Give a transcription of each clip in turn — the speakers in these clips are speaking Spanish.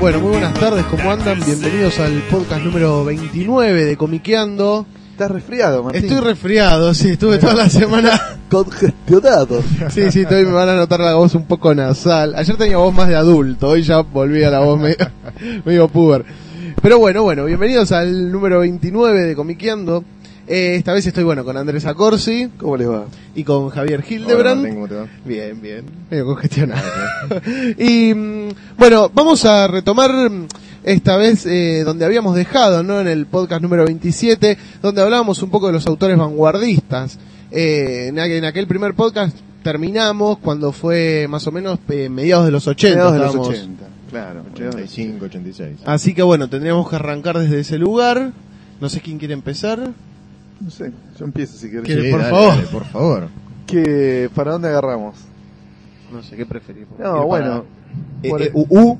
Bueno, muy buenas tardes, ¿cómo andan? Bienvenidos al podcast número 29 de Comiqueando. Estás resfriado, Martín. Estoy resfriado, sí, estuve toda la semana. congestionado. Sí, sí, hoy me van a notar la voz un poco nasal. Ayer tenía voz más de adulto, hoy ya volví a la voz medio, medio puber. Pero bueno, bueno, bienvenidos al número 29 de Comiqueando. Eh, esta vez estoy, bueno, con Andrés Acorsi ¿Cómo les va? y con Javier Hildebrand. Bien, bien, medio congestionado. y mm, bueno, vamos a retomar mm, esta vez eh, donde habíamos dejado, ¿no? En el podcast número 27, donde hablábamos un poco de los autores vanguardistas. Eh, en, aqu- en aquel primer podcast terminamos cuando fue más o menos eh, mediados de los 80. Mediados de los estábamos. 80. Claro. 85, 86. Así que bueno, tendríamos que arrancar desde ese lugar. No sé quién quiere empezar. No sé, yo empiezo si. ¿Quieres? Sí, por dale, favor. dale, por favor. ¿Qué, ¿Para dónde agarramos? No sé qué preferís. No, bueno. Eh, por- eh, UU.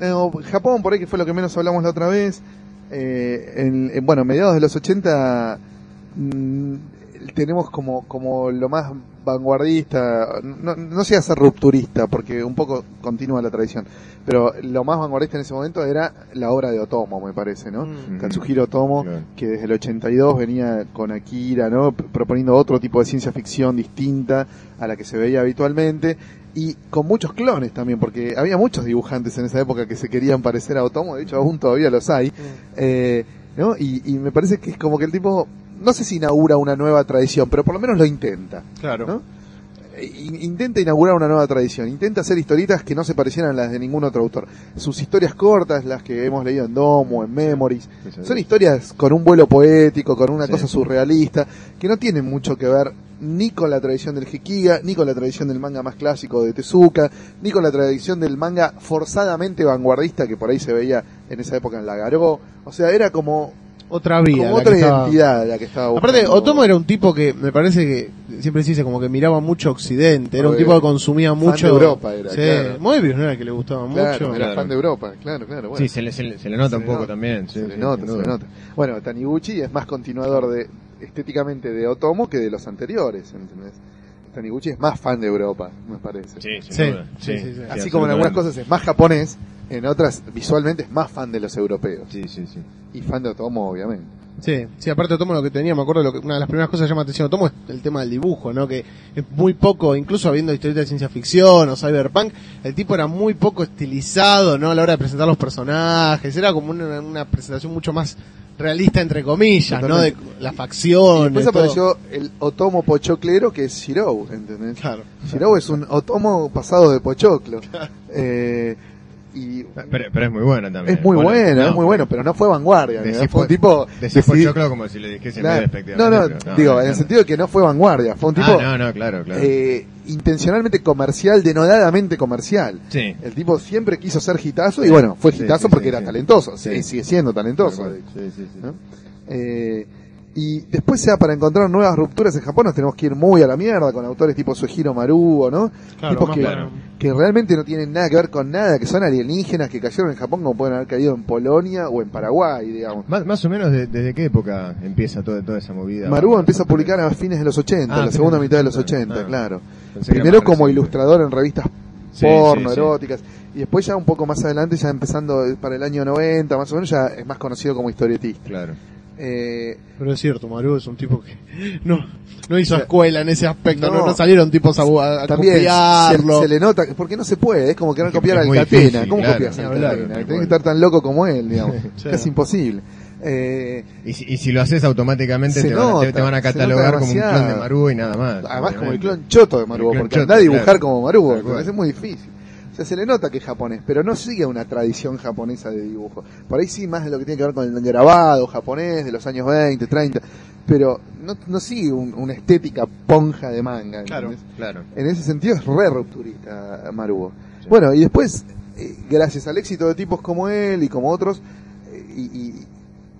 no, Japón, por ahí que fue lo que menos hablamos la otra vez. Eh, en- en- bueno, mediados de los 80 mm, tenemos como, como lo más vanguardista, no, no sea ser rupturista, porque un poco continúa la tradición, pero lo más vanguardista en ese momento era la obra de Otomo, me parece, ¿no? Mm. Katsuhiro Otomo, que desde el 82 venía con Akira, ¿no? Proponiendo otro tipo de ciencia ficción distinta a la que se veía habitualmente y con muchos clones también, porque había muchos dibujantes en esa época que se querían parecer a Otomo, de hecho aún todavía los hay, eh, ¿no? Y, y me parece que es como que el tipo, no sé si inaugura una nueva tradición, pero por lo menos lo intenta. Claro. ¿no? Eh, in- Intenta inaugurar una nueva tradición, intenta hacer historietas que no se parecieran a las de ningún otro autor. Sus historias cortas, las que hemos leído en Domo, en Memories, son historias con un vuelo poético, con una Sí. cosa surrealista, que no tienen mucho que ver ni con la tradición del Hekiga, ni con la tradición del manga más clásico de Tezuka, ni con la tradición del manga forzadamente vanguardista que por ahí se veía en esa época en la Garó. O sea, era como, Otra vida. como otra estaba- identidad la que estaba Aparte, buscando. Otomo era un tipo que me parece que siempre se dice como que miraba mucho Occidente, era un tipo que consumía fan mucho. de Europa era, sí, claro. Moebius no era el que le gustaba Claro, mucho. era Claro. fan de Europa, claro, claro. Bueno. Sí, se le, se le- se le nota Se un poco nota. también. sí, se sí, le nota, se le nota. Bueno, Taniguchi es más continuador de estéticamente de Otomo que de los anteriores, ¿entendés? Taniguchi es más fan de Europa, me parece. Sí, Sí, sí, sí, sí. Así como en algunas cosas es más japonés, en otras visualmente es más fan de los europeos. Sí, sí, sí. Y fan de Otomo, obviamente. Sí, sí, aparte Otomo lo que tenía, me acuerdo, lo que, una de las primeras cosas que llama atención a Otomo es el tema del dibujo, ¿no? Que es muy poco, incluso habiendo historietas de ciencia ficción o cyberpunk, el tipo era muy poco estilizado, ¿no? A la hora de presentar los personajes, era como una, una presentación mucho más realista, entre comillas, ¿no? De las Y facciones. después todo. apareció el Otomo pochoclero que es Shirou, ¿entendés? Claro. Shirou es un Otomo pasado de pochoclo. Eh, y Pero, pero es muy buena también. es muy Bueno, no, es muy bueno, pero no fue vanguardia. Decís. Fue un por- tipo... Decís decidí- pochoclo como si le dijese Claro. No, no, pero digo, en el sentido de que no fue vanguardia, fue un tipo Ah, no, no, claro, claro. eh, intencionalmente comercial, denodadamente comercial. sí. El tipo siempre quiso ser gitazo y bueno, fue gitazo sí, porque era talentoso, sigue siendo talentoso. Tal de hecho, Sí, sí, sí. ¿no? Eh, y después sea para encontrar nuevas rupturas en Japón nos tenemos que ir muy a la mierda con autores tipo Suehiro Maruo, ¿no? Claro, Tipos que, realmente no tienen nada que ver con nada, que son alienígenas que cayeron en Japón como pueden haber caído en Polonia o en Paraguay, digamos. Más, más o menos de- desde qué época empieza toda, toda esa movida. Maruo empieza a publicar a fines de los 80, Ah, la segunda mitad de los 80, 80, ah. claro. Primero como ilustrador en revistas Sí, porno, sí, sí. eróticas, y después ya un poco más adelante, ya empezando para el año 90, más o menos, ya es más conocido como historietista. Claro. Eh, Pero es cierto, Maru es un tipo que no, no hizo escuela en ese aspecto, no, no. no salieron tipos a, a- a también se, copiarlo. se le nota, porque no se puede, es como querer que copiar es al muy Catena. difícil, ¿Cómo claro, copias ni al hablar, Catena? tal Tenés cual. que estar tan loco como él, digamos. Sí. Es imposible. Eh, Y si, y si lo haces automáticamente te van, a- te- te van a catalogar como un clon de Marugo y nada más. además como el clon choto de Marugo, porque choto, anda a dibujar claro. como Marugo, es muy difícil. O sea, se le nota que es japonés, pero no sigue una tradición japonesa de dibujo. Por ahí sí más de lo que tiene que ver con el grabado japonés de los años 20, 30. pero no, no sigue un- una estética ponja de manga. Claro. Claro. En ese sentido es re rupturista Marugo. Bueno, y después, eh, gracias al éxito de tipos como él y como otros, eh, y, y,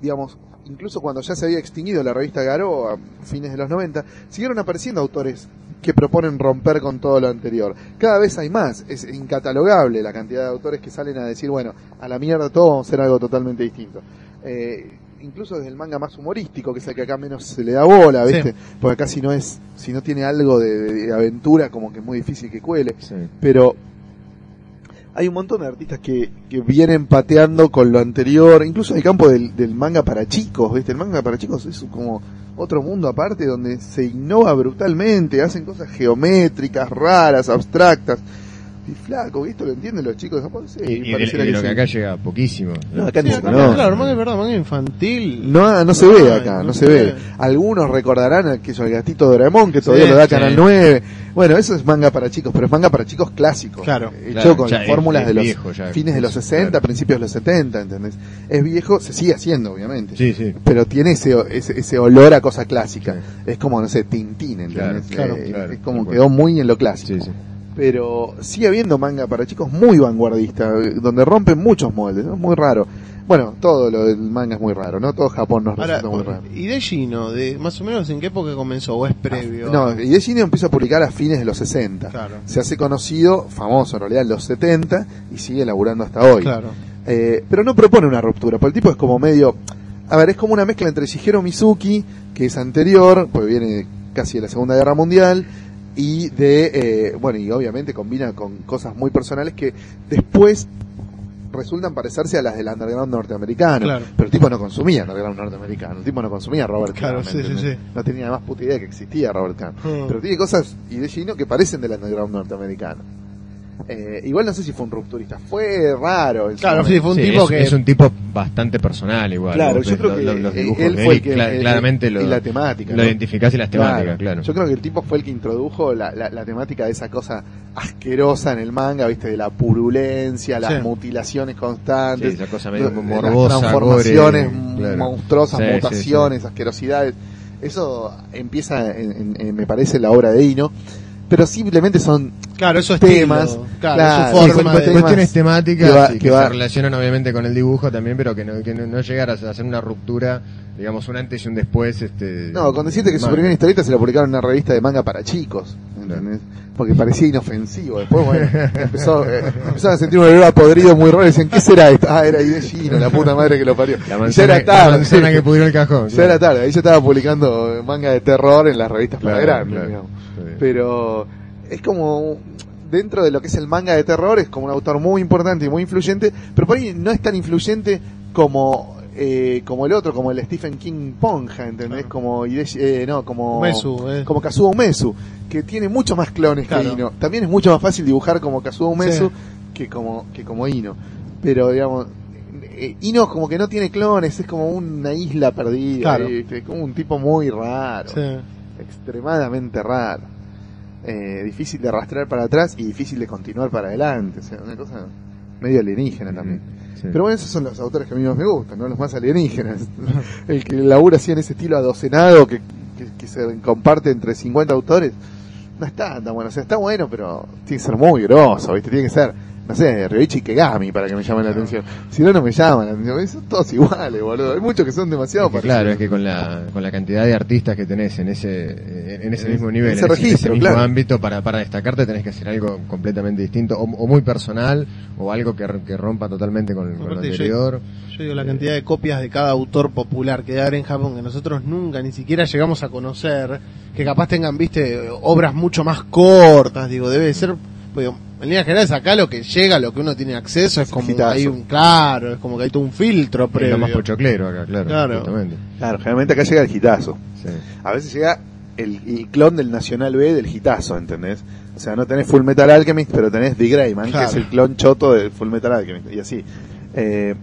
digamos, incluso cuando ya se había extinguido la revista Garó a fines de los 90, siguieron apareciendo autores que proponen romper con todo lo anterior. Cada vez hay más, es incatalogable la cantidad de autores que salen a decir, bueno, a la mierda todo, vamos a hacer algo totalmente distinto. Eh, incluso desde el manga más humorístico, que es el que acá menos se le da bola, Sí. ¿viste? Porque acá si no es, si no tiene algo de, de aventura, como que es muy difícil que cuele Sí. pero hay un montón de artistas que, que vienen pateando con lo anterior, incluso en el campo del, del manga para chicos, ¿viste? El manga para chicos es como otro mundo aparte donde se innova brutalmente, hacen cosas geométricas, raras, abstractas. Y flaco, ¿esto lo entienden los chicos de Japón? Sí, Y, y de, de lo sí. que acá llega poquísimo. No, acá Sí, no, acá, no. Claro, manga es verdad, manga infantil. No, no se ve acá, no, no se se ve. ve. Algunos recordarán aquello, el gatito Doraemon, que todavía Sí, lo da sí. Canal 9. Bueno, eso es manga para chicos, pero es manga para chicos clásicos. Claro. Hecho Claro, con fórmulas es de los viejo ya. fines de los 60, Claro. principios de los 70, ¿entendés? Es viejo, se sigue haciendo, obviamente. Sí, sí. Pero tiene ese, ese, ese olor a cosa clásica. Es como, no sé, Tintín, ¿entendés? Claro, claro, Eh, claro, es como quedó muy en lo clásico. Sí, sí. Pero sigue habiendo manga para chicos muy vanguardista, eh, donde rompen muchos moldes, ¿no? Muy raro. Bueno, todo lo del manga es muy raro, ¿no? Todo Japón nos resulta muy raro. ¿y de Gino? De, ¿Más o menos en qué época comenzó? ¿O es previo? No, y de Gino empieza a publicar a fines de los 60. Claro. Se hace conocido, famoso en realidad, en los 70 y sigue laburando hasta hoy. Claro. Eh, pero no propone una ruptura, porque el tipo es como medio... A ver, es como una mezcla entre Shigeru Mizuki, que es anterior, pues viene casi de la Segunda Guerra Mundial, y de... eh, bueno, y obviamente combina con cosas muy personales que después resultan parecerse a las del underground norteamericano. Claro. Pero el tipo no consumía underground norteamericano, el tipo no consumía Robert Claro, sí. No tenía más puta idea que existía Robert Crumb. Mm. Pero tiene cosas y de Gino que parecen del underground norteamericano. Eh, igual no sé si fue un rupturista, fue raro. Claro, sí, fue un Sí, tipo es, que... es un tipo bastante personal igual. Claro, yo creo lo- que lo- los dibujos él de fue él el que y cla- claramente y lo, la temática, lo ¿no? identificás y las temáticas, claro. Yo creo que el tipo fue el que introdujo la, la, la temática de esa cosa asquerosa en el manga, viste, de la purulencia, las Sí. mutilaciones Sí, constantes, esa cosa medio las morbosa, transformaciones gore, claro. monstruosas, Sí, sí, mutaciones, asquerosidades. Eso empieza, en, en- en, me parece, la obra de Ino. Pero simplemente son Claro, eso es temas, estilo, Claro, claro, su forma de... temas cuestiones temáticas que va- que que, va- se relacionan obviamente con el dibujo también, pero que no, que no, no llegar a hacer una ruptura, digamos, un antes y un después. Este, No, con decirte que su primera historieta se la publicaron en una revista de manga para chicos, ¿entendés? Porque parecía inofensivo. Después, bueno, empezó, eh, empezaron a sentir un olor a podrido muy raro y decían, ¿qué será esto? Ah, era Ideshino, la puta madre que lo parió. La Y ya manzana, era tarde. la manzana que pudrió el cajón. Ya era tarde, ahí yo estaba publicando manga de terror en las revistas para Claro, grandes, Pero es como dentro de lo que es el manga de terror es como un autor muy importante y muy influyente, pero por ahí no es tan influyente como eh, como el otro, como el Stephen King Ponja, ¿entendés? Claro. Como eh, no, como Umesu, eh. como Kazuo Umesu, que tiene mucho más clones Claro. que Ino. También es mucho más fácil dibujar como Kazuo Umesu Sí. que como que como Ino. Pero digamos eh, Ino como que no tiene clones, es como una isla perdida, es como un tipo muy raro Sí. extremadamente raro. Eh, difícil de arrastrar para atrás y difícil de continuar para adelante. O sea, una cosa medio alienígena también. Sí. Pero bueno, esos son los autores que a mí más me gustan, ¿no? Los más alienígenas. El que labura así en ese estilo adocenado que, que, que se comparte entre 50 autores. No está tan bueno. O sea, está bueno, pero tiene que ser muy grosso, ¿viste? Tiene que ser, no sé, Ryoichi Kegami para que me llamen la atención. Si no, no me llaman la atención. Son todos iguales, boludo. Hay muchos que son demasiado Es que parecidos. claro, es que con la, con la cantidad de artistas que tenés en ese, en ese En mismo ese nivel, en ese, registro, mismo claro. ámbito, para, para destacarte tenés que hacer algo completamente distinto, o, o muy personal, o algo que, que rompa totalmente con, con lo yo- anterior. Yo digo la cantidad de copias de cada autor popular que debe haber en Japón que nosotros nunca ni siquiera llegamos a conocer, que capaz tengan, viste, obras mucho más cortas, digo, debe ser, pues, en líneas generales acá lo que llega, lo que uno tiene acceso es Es como hitazo. hay un, claro, es como que hay todo un filtro Es previo. lo más pochoclero acá, claro. Claro. Claro, generalmente acá llega el hitazo. Sí. A veces llega el, el clon del Nacional B del hitazo, ¿entendés? O sea, no tenés Full Metal Alchemist, pero tenés The Greyman, Claro. que es el clon choto del Full Metal Alchemist, y así. Eh,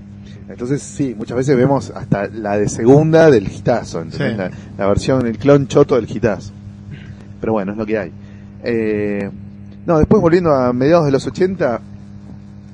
entonces, sí, muchas veces vemos hasta la de segunda del hitazo, ¿entendés? Sí. La, la versión, el clon choto del hitazo. Pero bueno, es lo que hay. Eh, no, después volviendo a mediados de los 80,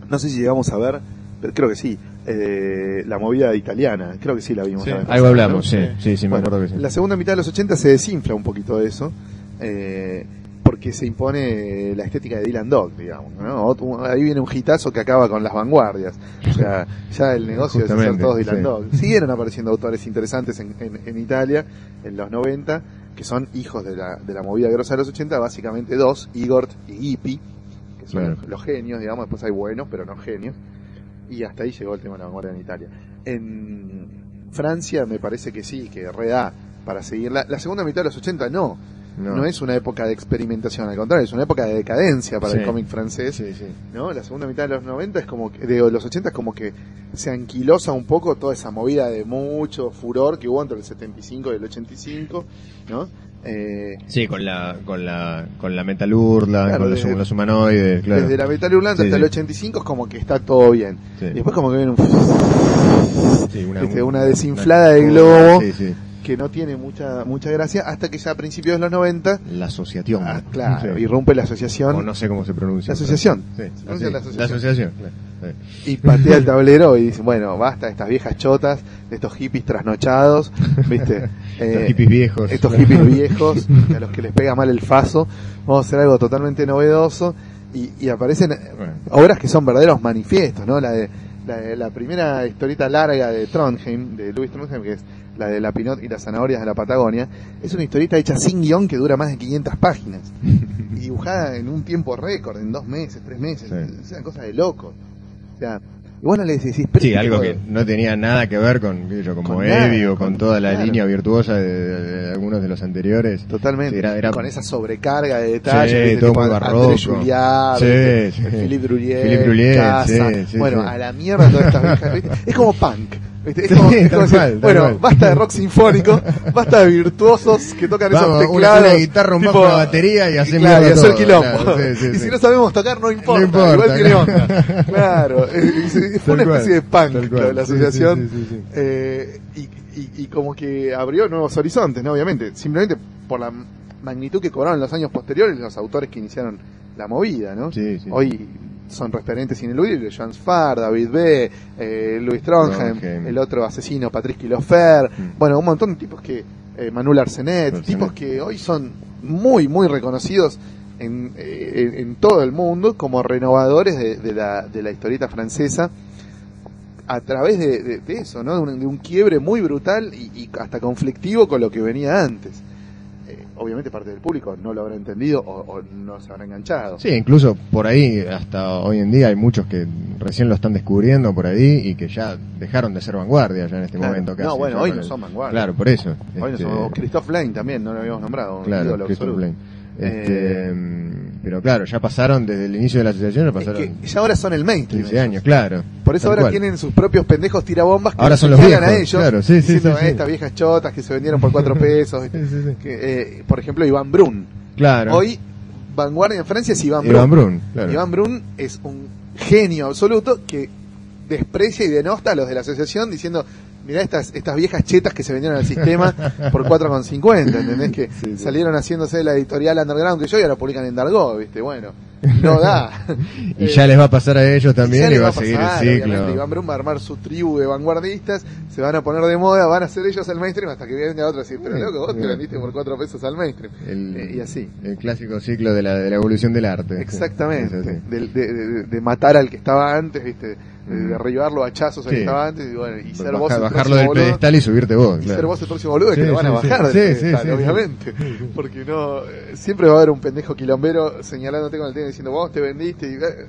no sé si llegamos a ver, pero creo que sí, eh, la movida italiana. Creo que sí la vimos. Sí. Algo hablamos, ¿no? sí, sí, sí, me Bueno, acuerdo que sí. La segunda mitad de los 80 se desinfla un poquito de eso. eh, porque se impone la estética de Dylan Dog, digamos, ¿no? Ahí viene un hitazo que acaba con las vanguardias. O sea, ya el negocio es hacer todos Dylan sí. Dog. Siguieron apareciendo autores interesantes en, en- en Italia en los 90, que son hijos de la, de la movida grosa de los 80, básicamente dos, Igor y Gippy, que son Claro. los, genios, digamos, después hay buenos, pero no genios. Y hasta ahí llegó el tema de la vanguardia en Italia. En Francia me parece que sí, que reda para seguir. La, la segunda mitad de los 80 no. No. es una época de experimentación, al contrario, es una época de decadencia para Sí. el cómic francés. Sí, sí. ¿no? La segunda mitad de los 90 es como que, de los 80 es como que se anquilosa un poco toda esa movida de mucho furor que hubo entre el 75 y el 85, ¿no? Eh, Sí, con la, con la, con la metalurla, Claro, con los, desde- los humanoides, claro. Desde la Metal Sí, hasta sí. el 85 es como que está todo bien. Sí. Y después como que viene un Sí, ¿viste? una desinflada de globo. Que no tiene mucha mucha gracia hasta que ya a principios de los 90 La asociación. ah, claro, Sí. irrumpe la asociación O no sé cómo se pronuncia. La asociación. Sí, Se pronuncia así. la asociación. La asociación, claro. Sí. y patea el tablero y dice, bueno, basta de estas viejas chotas, de estos hippies trasnochados, ¿viste? Eh, Estos hippies viejos. estos hippies viejos, a los que les pega mal el faso, vamos a hacer algo totalmente novedoso y, y aparecen eh, Bueno. obras que son verdaderos manifiestos, ¿no? La de la, la primera historieta larga de Trondheim, de Louis Trondheim, que es la de la Pinot y las zanahorias de la Patagonia, es una historieta hecha sin guion que dura más de 500 páginas y dibujada en un tiempo récord, en dos meses, tres meses, Sí. es una cosa de loco. O sea, y vos no le decís, Sí, este algo que no tenía nada que ver con, yo, como Con nada, Eddie o con, con- toda la claro. línea virtuosa de, de- de algunos de los anteriores. Totalmente. Sí, era- era- Con esa sobrecarga de detalles. Sí, todo muy barroco. Juliard, Sí. Philippe. Philippe Casa. bueno, a la mierda todas estas viejas. Es como punk. Es como, como decir, tal bueno, basta de rock sinfónico, basta de virtuosos que tocan Vamos, esos teclados. una guitarra, un bajo, una batería y hacer claro, y hacer quilombo. claro, sí, sí, y si no sabemos tocar, no importa. No importa, igual tiene onda. Claro. fue una especie de punk cual. la asociación. Eh, y, y, y como que abrió nuevos horizontes, ¿no? Obviamente, simplemente por la magnitud que cobraron los años posteriores los autores que iniciaron la movida, ¿no? Sí, sí. Hoy son referentes ineludibles, Joan Farr, David B., eh, Louis Trondheim, Trondheim. el otro asesino, Patrick Lofer, Mm. bueno, un montón de tipos que, eh, Manuel Arsenet, Arsenet. tipos que hoy son muy, muy reconocidos en, eh, en, en todo el mundo como renovadores de, de la, de la historieta francesa a través de, de- de eso, ¿no? De un, de un quiebre muy brutal y, y hasta conflictivo con lo que venía antes. Eh, obviamente parte del público no lo habrá entendido o, o no se habrá enganchado. Sí, incluso por ahí, hasta hoy en día hay muchos que recién lo están descubriendo por ahí y que ya dejaron de ser vanguardia ya en este Claro. momento. No, casi, bueno, ya hoy no el- son vanguardia. Claro, por eso. Hoy no Este, somos- Christoph Lane también, no lo habíamos nombrado. Claro, ídolo Christopher absoluto. Blaine. Pero claro, ya pasaron desde el inicio de la asociación, ya Es pasaron que ya ahora son el mainstream. 15 años, claro. Por eso ahora cual. tienen sus propios pendejos tirabombas que Ahora son los señalan a viejos, ellos, claro, sí, sí, diciendo sí, "Eh, sí. estas viejas chotas que se vendieron por cuatro pesos. Sí, sí, sí. Que, eh, por ejemplo, Iván Brun. Claro. Hoy, vanguardia en Francia es Iván Brun. Iván Brun, claro. Iván Brun es un genio absoluto que desprecia y denosta a los de la asociación diciendo, mirá estas, estas viejas chetas que se vendieron al sistema por 4,50, ¿entendés? Que Sí, sí. salieron haciéndose la editorial underground que yo y ahora publican en Dargo, ¿viste? Bueno, no da. Y Eh, ya les va a pasar a ellos también y va a pasar, seguir el ciclo. Iván Brun va a armar su tribu de vanguardistas, se van a poner de moda, van a ser ellos el mainstream hasta que venga otro a decir, pero loco, vos te vendiste por cuatro pesos al mainstream. El, Eh, y así. El clásico ciclo de la, de la evolución del arte. Exactamente, Sí, sí, sí. De, de- de- de matar al que estaba antes, viste, de Mm. derribarlo a hachazos Sí. que estaba antes, y bueno, y ser Baja- vos el bajarlo del boludo, pedestal y subirte vos. y claro. ser vos el próximo boludo, que Sí, te lo van a sí, bajar sí. del Sí, pedestal, sí, sí, obviamente, porque no, eh, siempre va a haber un pendejo quilombero señalándote con el dedo diciendo vos te vendiste, y, eh,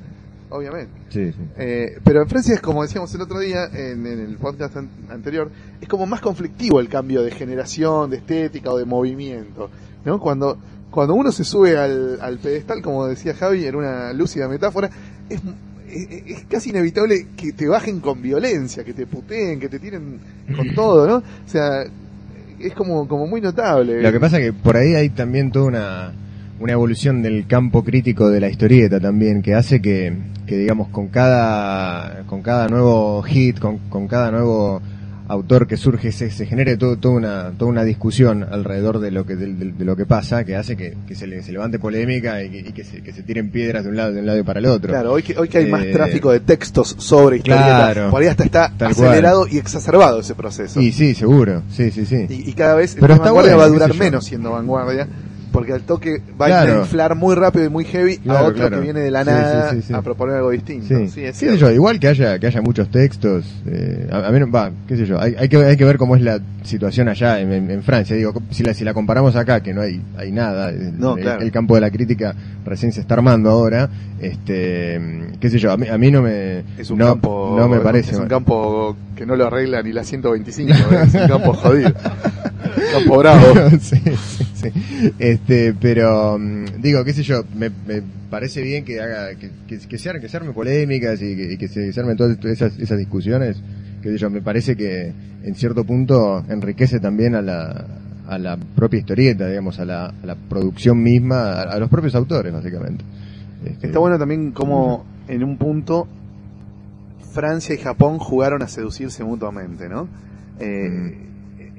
obviamente. Sí, sí. Eh, pero en Francia es como decíamos el otro día en, en el podcast an- anterior, es como más conflictivo el cambio de generación, de estética o de movimiento, ¿no? Cuando cuando uno se sube al, al pedestal, como decía Javi, en una lúcida metáfora, es, es, es casi inevitable que te bajen con violencia, que te puteen, que te tiren con todo, ¿no? O sea, es como, como muy notable. Lo que pasa que por ahí hay también toda una, una evolución del campo crítico de la historieta también, que hace que, que digamos, con cada, con cada nuevo hit, con, con cada nuevo autor que surge se, se genere todo, toda una toda una discusión alrededor de lo que de, de- de lo que pasa que hace que, que se, le- se levante polémica y que, y que se, que se tiren piedras de un lado de un lado y para el otro Claro, hoy que, hoy que hay más Eh, tráfico de textos sobre historieta, claro. por ahí hasta está acelerado y exacerbado ese proceso. y sí seguro sí sí sí Y, y cada vez el Pero está vanguardia bueno, va a durar menos siendo vanguardia, porque al toque va Claro. a inflar muy rápido y muy heavy a Claro, otro claro. que viene de la nada sí, sí, sí. a proponer algo distinto. Sí, Sí, es qué sé yo, igual que haya que haya muchos textos, eh, a, a mí no, va, qué sé yo, hay, hay que hay que ver cómo es la situación allá en, en- en Francia, digo, si la si la comparamos acá que no hay hay nada, el, No, el- campo de la crítica recién se está armando ahora, este, qué sé yo, a mí, a mí no me Es un no, campo no me parece es un campo que no lo arregla ni la 125, es un campo jodido. campo bravo. sí, sí. Este, pero mm, digo, qué sé yo, me, me parece bien que haga que, que, que se, que se arme polémicas y que, se, se armen todas esas, esas discusiones. Qué sé yo, me parece que en cierto punto enriquece también a la a la propia historieta, digamos, a la, a la producción misma, a, a los propios autores, básicamente. Este, Está bueno también como en un punto Francia y Japón jugaron a seducirse mutuamente, ¿no? Eh, eh,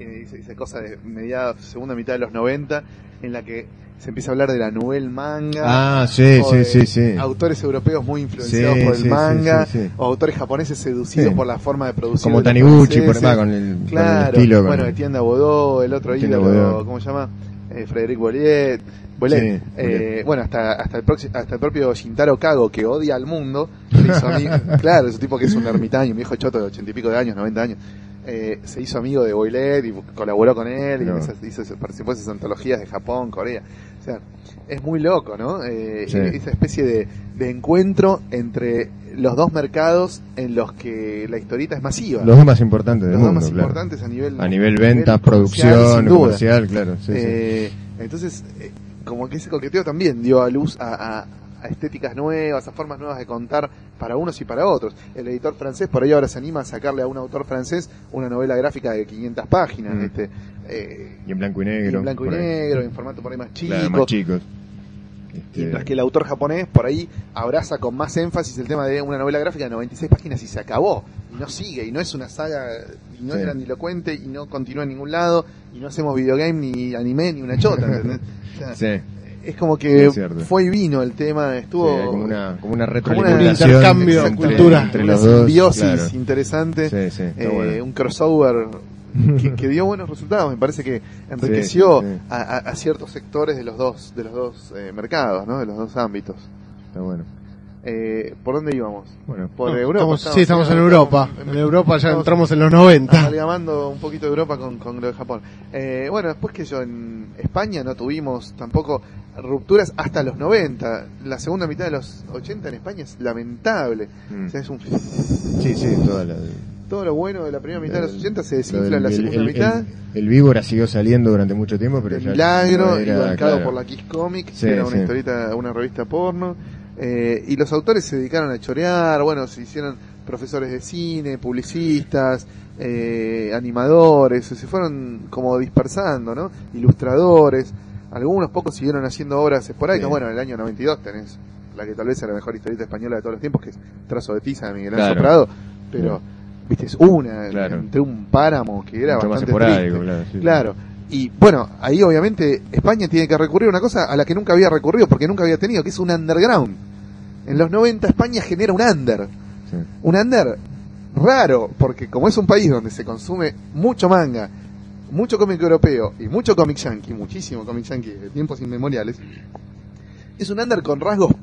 esa- cosa de mediados, segunda mitad de los 90, en la que se empieza a hablar de la nouvelle manga. Ah, sí, o sí, de sí, sí. Autores europeos muy influenciados Sí, por el sí, manga, o autores japoneses seducidos por la forma de producir. Como Taniguchi, por va, con el, con el Claro, estilo. bueno, el- Etienne el otro Etienne ídolo. ¿cómo se llama? Eh, Bolliet. Bollet. Sí, Eh, bueno, hasta hasta el, hasta el propio Shintaro Kago, que odia al mundo, se hizo amigo, claro, es un tipo que es un ermitaño, un viejo choto de ochenta y pico de años, 90 años, eh, se hizo amigo de Boylet y colaboró con él, y No. hizo, participó en esas antologías de Japón, Corea. O sea, es muy loco, ¿no? Eh, Sí. Esa especie de, de encuentro entre los dos mercados en los que la historieta es masiva Los dos más importantes del los dos más claro. importantes a nivel A nivel ventas, producción, comercial, claro. Sí, sí. Eh, Entonces, como que ese coqueteo también dio a luz a, a- a estéticas nuevas, a formas nuevas de contar para unos y para otros. El editor francés por ahí ahora se anima a sacarle a un autor francés una novela gráfica de 500 páginas, Mm. este, eh, Y en blanco y y negro. en blanco y ahí. negro, en formato por ahí más chico. Claro, más chicos. Este, Mientras que el autor japonés por ahí abraza con más énfasis el tema de una novela gráfica de 96 páginas y se acabó. Y no sigue, y no es una saga, y no Sí. es grandilocuente, y no continúa en ningún lado, y no hacemos videogame, ni anime, ni una chota. O sea, sí, Es como que Es fue y vino el tema, estuvo sí, como una, como una como retroalimentación. un intercambio de cultura. entre una los dos. simbiosis claro. interesante, Sí, sí, está eh, bueno. un crossover que, que dio buenos resultados, me parece que enriqueció a- a ciertos sectores de los dos, de los dos eh, mercados, ¿no? de los dos ámbitos. Está bueno. Eh, ¿Por dónde íbamos? Bueno, Por No, Europa. estamos- sí, estamos en Europa. En Europa ya entramos en los 90. Amalgamando un poquito de Europa con, con lo de Japón. Eh, bueno, después que yo en España no tuvimos tampoco rupturas hasta los 90. La segunda mitad de los 80 en España es lamentable. Mm. O sea, es un, Sí, sí, toda la. todo lo bueno de la primera mitad de los 80 se desinfla en la segunda el- mitad. El, el víbora siguió saliendo durante mucho tiempo, pero ya milagro no y era, bancado claro. por la Kiss Comics, Sí, que era una sí. historieta, una revista porno. Eh, y los autores se dedicaron a chorear, bueno, se hicieron profesores de cine, publicistas, eh, animadores, se fueron como dispersando, ¿no? Ilustradores, algunos pocos siguieron haciendo obras esporádicas, Sí. bueno, en el año 92 tenés la que tal vez sea la mejor historieta española de todos los tiempos, que es Trazo de Tiza de Miguel Ángel Claro. Prado, pero, viste, es una, Claro. entre un páramo que era Mucho más bastante triste. claro. sí, sí. Claro. Y bueno, ahí obviamente España tiene que recurrir a una cosa a la que nunca había recurrido, porque nunca había tenido, que es un underground. En los 90 España genera un under. Sí. Un under raro, porque como es un país donde se consume mucho manga, mucho cómic europeo y mucho cómic yankee, muchísimo cómic yankee de tiempos inmemoriales, es un under con rasgos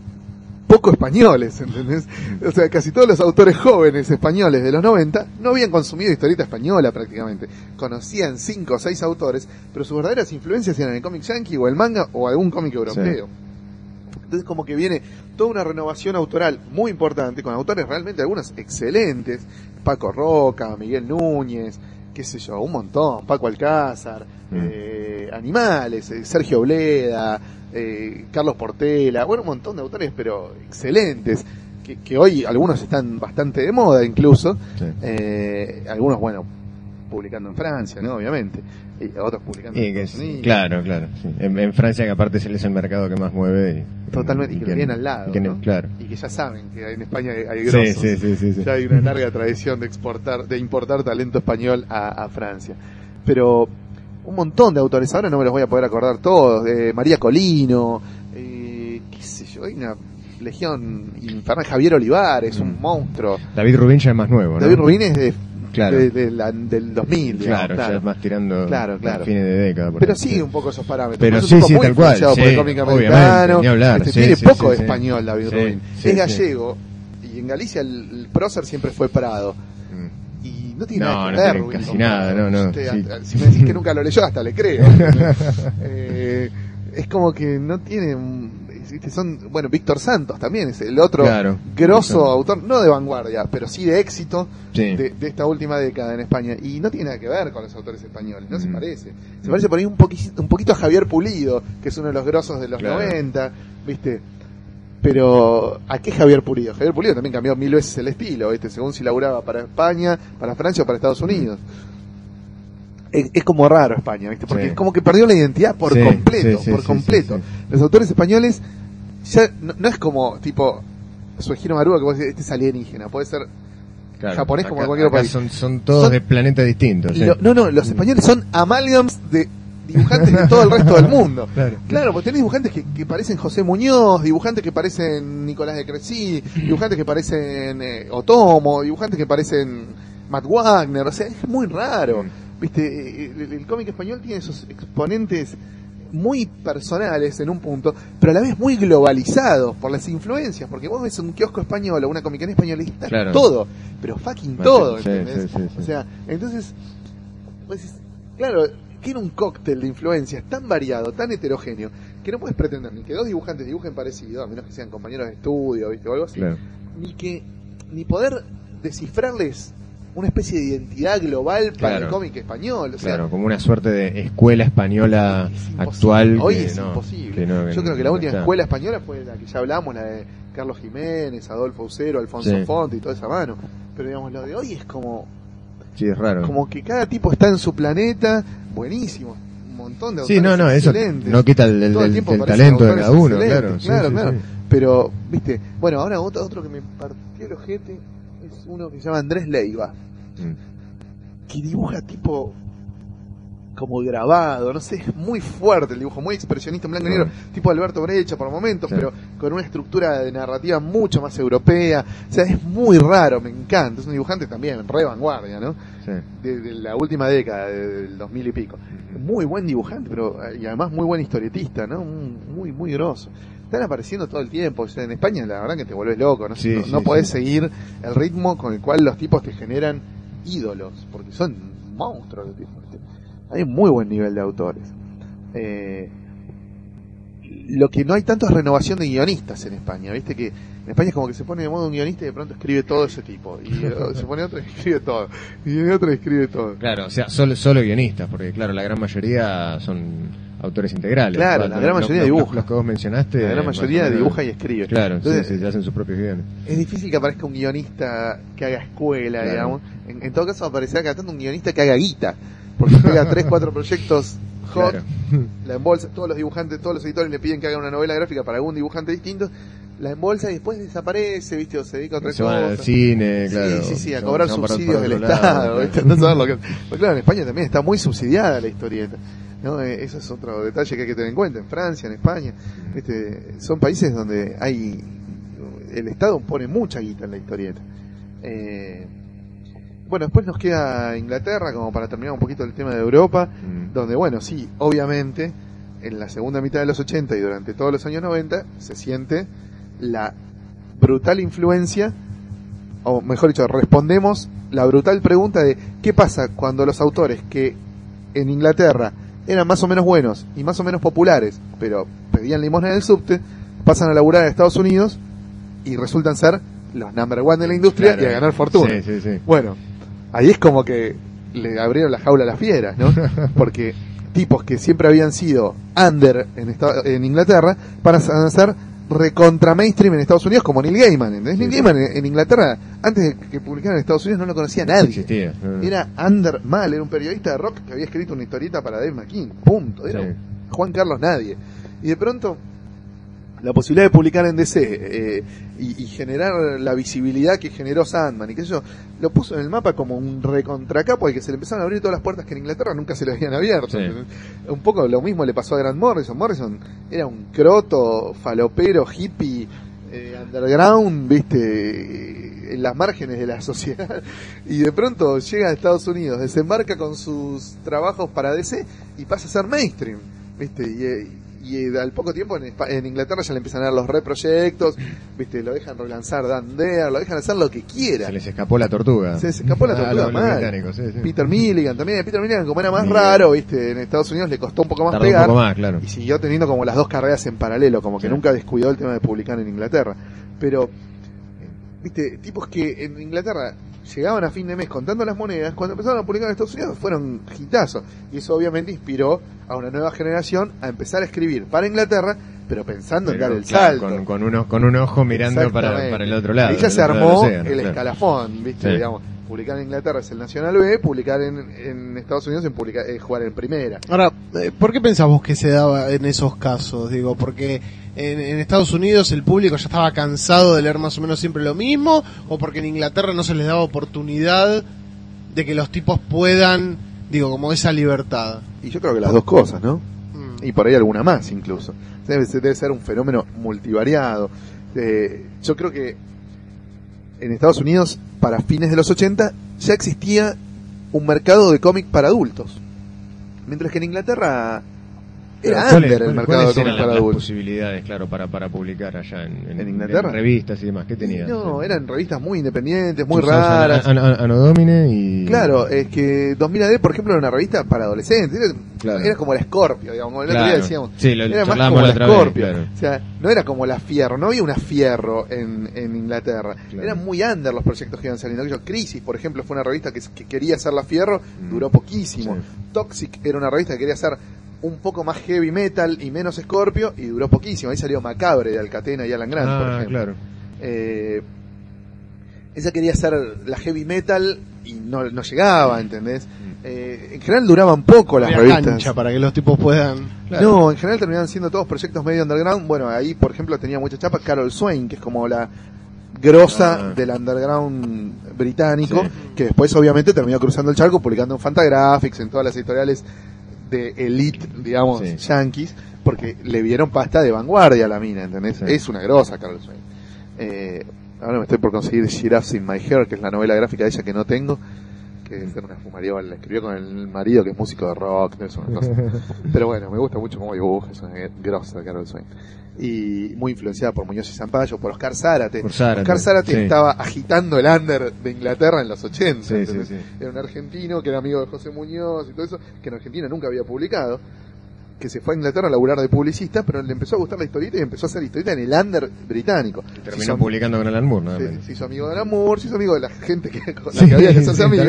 poco españoles, ¿entendés? O sea, casi todos los autores jóvenes españoles de los 90 no habían consumido historieta española prácticamente. Conocían cinco o seis autores, pero sus verdaderas influencias eran el cómic yankee o el manga o algún cómic europeo. Entonces como que viene toda una renovación autoral muy importante, con autores realmente algunos excelentes, Paco Roca, Miguel Núñez, qué sé yo, un montón, Paco Alcázar, Mm. eh, Animales, eh, Sergio Bleda, eh, Carlos Portela, bueno, un montón de autores, pero excelentes, que, que hoy algunos están bastante de moda incluso, Sí. algunos, bueno, publicando en Francia, ¿no? Obviamente. Y otros publicando Y en Estados es- Unidos. claro, claro. sí. En, en Francia, que aparte es el- mercado que más mueve. y- Totalmente, y que lo que- tienen al lado. y que- ¿no? Claro. Y que ya saben que en España hay, grosos. sí, sí, sí, sí. Ya hay una larga tradición de exportar, de importar talento español a, a Francia. Pero un montón de autores, ahora no me los voy a poder acordar todos, eh, María Colino, eh, qué sé yo, hay una legión infernal, Javier Olivares, un Mm. monstruo. David Rubin ya es más nuevo, ¿no? David Rubin es de, Claro. de- de la- del 2000, digamos, Claro, ya es más tirando Claro, claro. fines de década. por Pero ahí. sigue un poco esos parámetros. Pero sí, sí, tal cual, influenciado por el sí, cómic americano. ni hablar, Este, sí, tiene sí, poco sí, de sí. español David Sí, Rubin. sí, es sí. gallego y en Galicia el, el prócer siempre fue Prado. Mm. Y no tiene No, nada que no ver. tiene Rubin casi nada, no, no, Usted, sí. Si me decís que nunca lo leyó, hasta le creo. Eh, es como que no tiene... un- ¿viste? Son, bueno, Víctor Santos también es el otro Claro. grosso autor, no de vanguardia, pero sí de éxito Sí. de, de esta última década en España. Y no tiene nada que ver con los autores españoles, no se Mm. parece. Se parece por ahí un, poqui- un poquito a Javier Pulido, que es uno de los grosos de los Claro. 90, ¿viste? Pero, ¿a qué Javier Pulido? Javier Pulido también cambió mil veces el estilo, ¿viste? Según si laburaba para España, para Francia o para Estados Unidos. Es, es como raro España, ¿viste? Porque Sí. es como que perdió la identidad por Sí, completo, por completo. Los autores españoles ya no, no es como, tipo, Suegiro Maruga, que vos decís, este es alienígena, puede ser Claro. japonés como cualquier acá país. Son, son todos Son- de planetas distintos. sí. No, no, los españoles son amalgams de dibujantes de todo el resto del mundo. Claro. Claro, porque tenés dibujantes que, que parecen José Muñoz, dibujantes que parecen Nicolás de Crecy, dibujantes que parecen eh, Otomo, dibujantes que parecen Matt Wagner, o sea, es muy raro. Viste, Eh, el, el cómic español tiene esos exponentes muy personales en un punto, pero a la vez muy globalizados por las influencias, porque vos ves un kiosco español o una comiquería española y está Claro. todo, pero fucking todo, sí, ¿entendés? sí, sí, sí. O sea, entonces, decís, claro, tiene un cóctel de influencias tan variado, tan heterogéneo, que no puedes pretender ni que dos dibujantes dibujen parecido, a menos que sean compañeros de estudio, ¿viste? O algo así, Claro. ni que, ni poder descifrarles una especie de identidad global para Claro. el cómic español, o sea, Claro, como una suerte de escuela española es actual. Hoy que es no, imposible. que no- Yo creo que la última está. escuela española fue la que ya hablamos, la de Carlos Jiménez, Adolfo Ucero, Alfonso Sí. Fonte y toda esa mano. Pero digamos, lo de hoy es como, Sí, es raro. como que cada tipo está en su planeta, buenísimo. Un montón de Sí, no, autores no, eso no quita el, talento de autores cada uno, claro. claro, sí, claro. sí. Pero, viste, bueno, ahora otro, otro que me partió el ojete es uno que se llama Andrés Leiva, Mm. que dibuja tipo como grabado, no sé, es muy fuerte el dibujo, muy expresionista en blanco y negro, tipo Alberto Brecha por momentos, Sí. pero con una estructura de narrativa mucho más europea, o sea, es muy raro, me encanta, es un dibujante también, re vanguardia, ¿no? Sí. De, de la última década, de- del 2000 y pico. Muy buen dibujante, pero y además muy buen historietista, ¿no? Muy, muy grosso. Están apareciendo todo el tiempo, o sea, en España la verdad que te vuelves loco, no, Sí, no, sí, no podés sí. seguir el ritmo con el cual los tipos te generan ídolos, porque son monstruos los tipos. Hay un muy buen nivel de autores. Eh, lo que no hay tanto es renovación de guionistas en España, viste que en España es como que se pone de moda un guionista y de pronto escribe todo ese tipo, y eh, se pone otro y escribe todo, y otro y escribe todo. Claro, o sea, solo, solo guionistas, porque claro, la gran mayoría son autores integrales. Claro, la gran mayoría los- dibuja. Los que vos mencionaste. La gran mayoría dibuja y escribe. Claro, Entonces, sí, sí, se hacen sus propios guiones. Es difícil que aparezca un guionista que haga escuela, Claro. digamos. En, en todo caso aparecerá cada tanto un guionista que haga guita. Porque pega tres, cuatro proyectos hot, Claro. la embolsa, todos los dibujantes, todos los editores le piden que haga una novela gráfica para algún dibujante distinto, la embolsa y después desaparece, viste, o se dedica a otra Se van cosa. al cine, claro. Sí, sí, sí, a cobrar subsidios del lado, Estado. ¿viste? No saber lo que... Porque claro, en España también está muy subsidiada la historieta. ¿No? Eh, Eso es otro detalle que hay que tener en cuenta. En Francia, en España, ¿viste? son países donde hay... El Estado pone mucha guita en la historieta. Eh, bueno, después nos queda Inglaterra, como para terminar un poquito el tema de Europa, Mm. donde, bueno, sí, obviamente, en la segunda mitad de los 80 y durante todos los años 90, se siente la brutal influencia, o mejor dicho, respondemos la brutal pregunta de qué pasa cuando los autores que en Inglaterra eran más o menos buenos y más o menos populares, pero pedían limosna en el subte, pasan a laburar a Estados Unidos y resultan ser los number one de la industria Claro. y a ganar fortuna. Sí, sí, sí. Bueno, ahí es como que le abrieron la jaula a las fieras, ¿no? Porque tipos que siempre habían sido under en, esta- en Inglaterra van a ser recontra mainstream en Estados Unidos como Neil Gaiman. Neil. Gaiman en, en Inglaterra antes de que publicaran en Estados Unidos no lo conocía nadie. Existía. no. Era Under Mal, era un periodista de rock que había escrito una historieta para Dave McKean. Punto. Era Sí. Juan Carlos Nadie. Y de pronto, la posibilidad de publicar en DC eh, y, y generar la visibilidad que generó Sandman y sé yo, lo puso en el mapa como un recontracapo al que se le empezaron a abrir todas las puertas que en Inglaterra nunca se le habían abierto. Sí. Un poco lo mismo le pasó a Grant Morrison. Morrison era un croto, falopero, hippie, eh, underground, viste, en las márgenes de la sociedad. Y de pronto llega a Estados Unidos, desembarca con sus trabajos para DC y pasa a ser mainstream, viste. Y, eh, y eh, al poco tiempo en, Inglaterra ya le empiezan a dar los reproyectos, viste, lo dejan relanzar Dan Dare, lo dejan hacer lo que quiera. Se les escapó la tortuga. Se les escapó la Ah, tortuga mal. británicos, sí, sí. Peter Milligan también, Peter Milligan como era más Milligan. raro, viste, en Estados Unidos le costó un poco más Tardó un pegar poco más, claro. y siguió teniendo como las dos carreras en paralelo, como que Sí. nunca descuidó el tema de publicar en Inglaterra. Pero, viste, tipos que en Inglaterra llegaban a fin de mes contando las monedas, cuando empezaron a publicar en Estados Unidos fueron hitazos. Y eso obviamente inspiró a una nueva generación a empezar a escribir para Inglaterra, pero pensando en dar el claro, salto. Con, con, uno, con un ojo mirando para, para el otro lado. Ahí ya se armó el claro. escalafón, ¿viste? Sí. Digamos, publicar en Inglaterra es el Nacional B, publicar en, en Estados Unidos en publicar, eh, jugar en primera. Ahora, eh, ¿por qué pensamos que se daba en esos casos? Digo, porque en, en Estados Unidos el público ya estaba cansado de leer más o menos siempre lo mismo, o porque en Inglaterra no se les daba oportunidad de que los tipos puedan, digo, como esa libertad. Y yo creo que las dos cosas, ¿no? Mm. y por ahí alguna más incluso. Debe, debe ser un fenómeno multivariado. Eh, yo creo que en Estados Unidos, para fines de los 80, ya existía un mercado de cómic para adultos. Mientras que en Inglaterra era ¿Cuáles- under el mercado de eran cómic las- para adultos. posibilidades, claro, para, para publicar allá en, ¿En Inglaterra? revistas y demás. ¿Qué tenía? No, Sí. eran revistas muy independientes, muy raras. An- y... Claro, es que 2000 AD, por ejemplo, era una revista para adolescentes. Era, Claro. era como la Scorpio, digamos, el otro día Claro. decíamos. Sí, lo- era más como la otra vez, Scorpio. claro. O sea, no era como la Fierro, no había una Fierro en, en Inglaterra. Claro. Eran muy under los proyectos que iban saliendo. Aquello, Crisis, por ejemplo, fue una revista que, que quería hacer la Fierro, duró poquísimo. Mm. Sí. Toxic era una revista que quería hacer un poco más heavy metal y menos Scorpio y duró poquísimo. Ahí salió Macabre de Alcatena y Alan Grant, por Ah, ejemplo. claro. Eh, ella quería hacer la heavy metal y no, no llegaba, ¿entendés? Eh, en general duraban poco las Había revistas. cancha para que los tipos puedan... No, en general terminaban siendo todos proyectos medio underground. Bueno, ahí, por ejemplo, tenía mucha chapa Carol Swain, que es como la grosa Ah. del underground británico, Sí. que después obviamente terminó cruzando el charco publicando en Fantagraphics, en todas las editoriales de elite, digamos, Sí. yankees, porque le vieron pasta de vanguardia a la mina, ¿entendés? Sí. Es una grosa Carol Swain. Eh, ahora me estoy por conseguir Giraffes in My Hair, que es la novela gráfica de ella que no tengo, que debe ser una fumariola, la escribió con el marido que es músico de rock, es una cosa. Pero bueno, me gusta mucho cómo dibuja, es una grosa Carol Swain. Y muy influenciada por Muñoz y Zampayo, por Oscar Zárate. Por Zárate, Oscar Zárate sí. estaba agitando el under de Inglaterra en los 80. Sí, ¿entendés? sí, sí. Era un argentino que era amigo de José Muñoz y todo eso, que en Argentina nunca había publicado. Que se fue a Inglaterra a laburar de publicista, pero le empezó a gustar la historieta y empezó a hacer historieta en el under británico. Se Terminó hizo- publicando con Alan Moore, Sí, menos. se hizo amigo de Alan Moore, se hizo amigo de la gente que, con la Sí, que había que hacerse sí, amigo.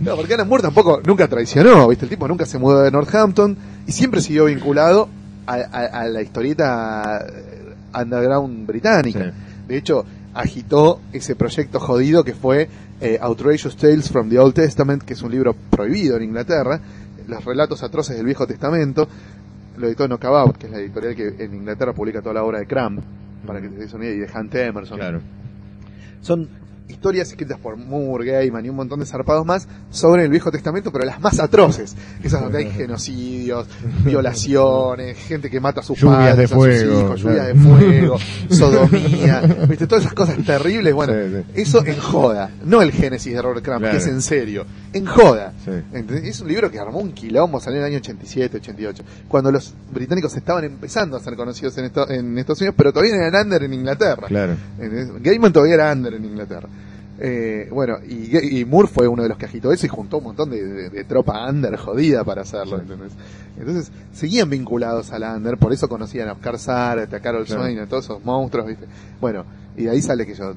No, porque Alan Moore tampoco nunca traicionó, ¿viste? El tipo nunca se mudó de Northampton y siempre siguió vinculado a, a- a la historieta eh, underground británica. Sí. De hecho, agitó ese proyecto jodido que fue eh, Outrageous Tales from the Old Testament, que es un libro prohibido en Inglaterra, los relatos atroces del Viejo Testamento. Lo editó Knockabout, que es la editorial que en Inglaterra publica toda la obra de Cramp, para que te des una idea, y de Hunt Emerson. Claro. Son historias escritas por Moore, Gaiman y un montón de zarpados más sobre el Viejo Testamento, pero las más atroces. Esas donde hay genocidios, violaciones, gente que mata a sus Lluvias padres, de a sus hijos, lluvias de fuego, sodomía, viste, todas esas cosas terribles. Bueno, Sí, sí. eso en joda, no el Génesis de Robert Crumb, Claro. que es en serio, en joda. Es un libro que armó un quilombo, salió en el año 87, 88, cuando los británicos estaban empezando a ser conocidos en, esto- en Estados Unidos, pero todavía eran under en Inglaterra. Claro. Gaiman todavía era under en Inglaterra. Eh, bueno, y, y Moore fue uno de los que agitó eso y juntó un montón de, de- de tropa under jodida para hacerlo, ¿entendés? Entonces, seguían vinculados a la under, por eso conocían a Oscar Zárate, a Carol Claro. Swain, a todos esos monstruos, ¿viste? Bueno, y de ahí sale que yo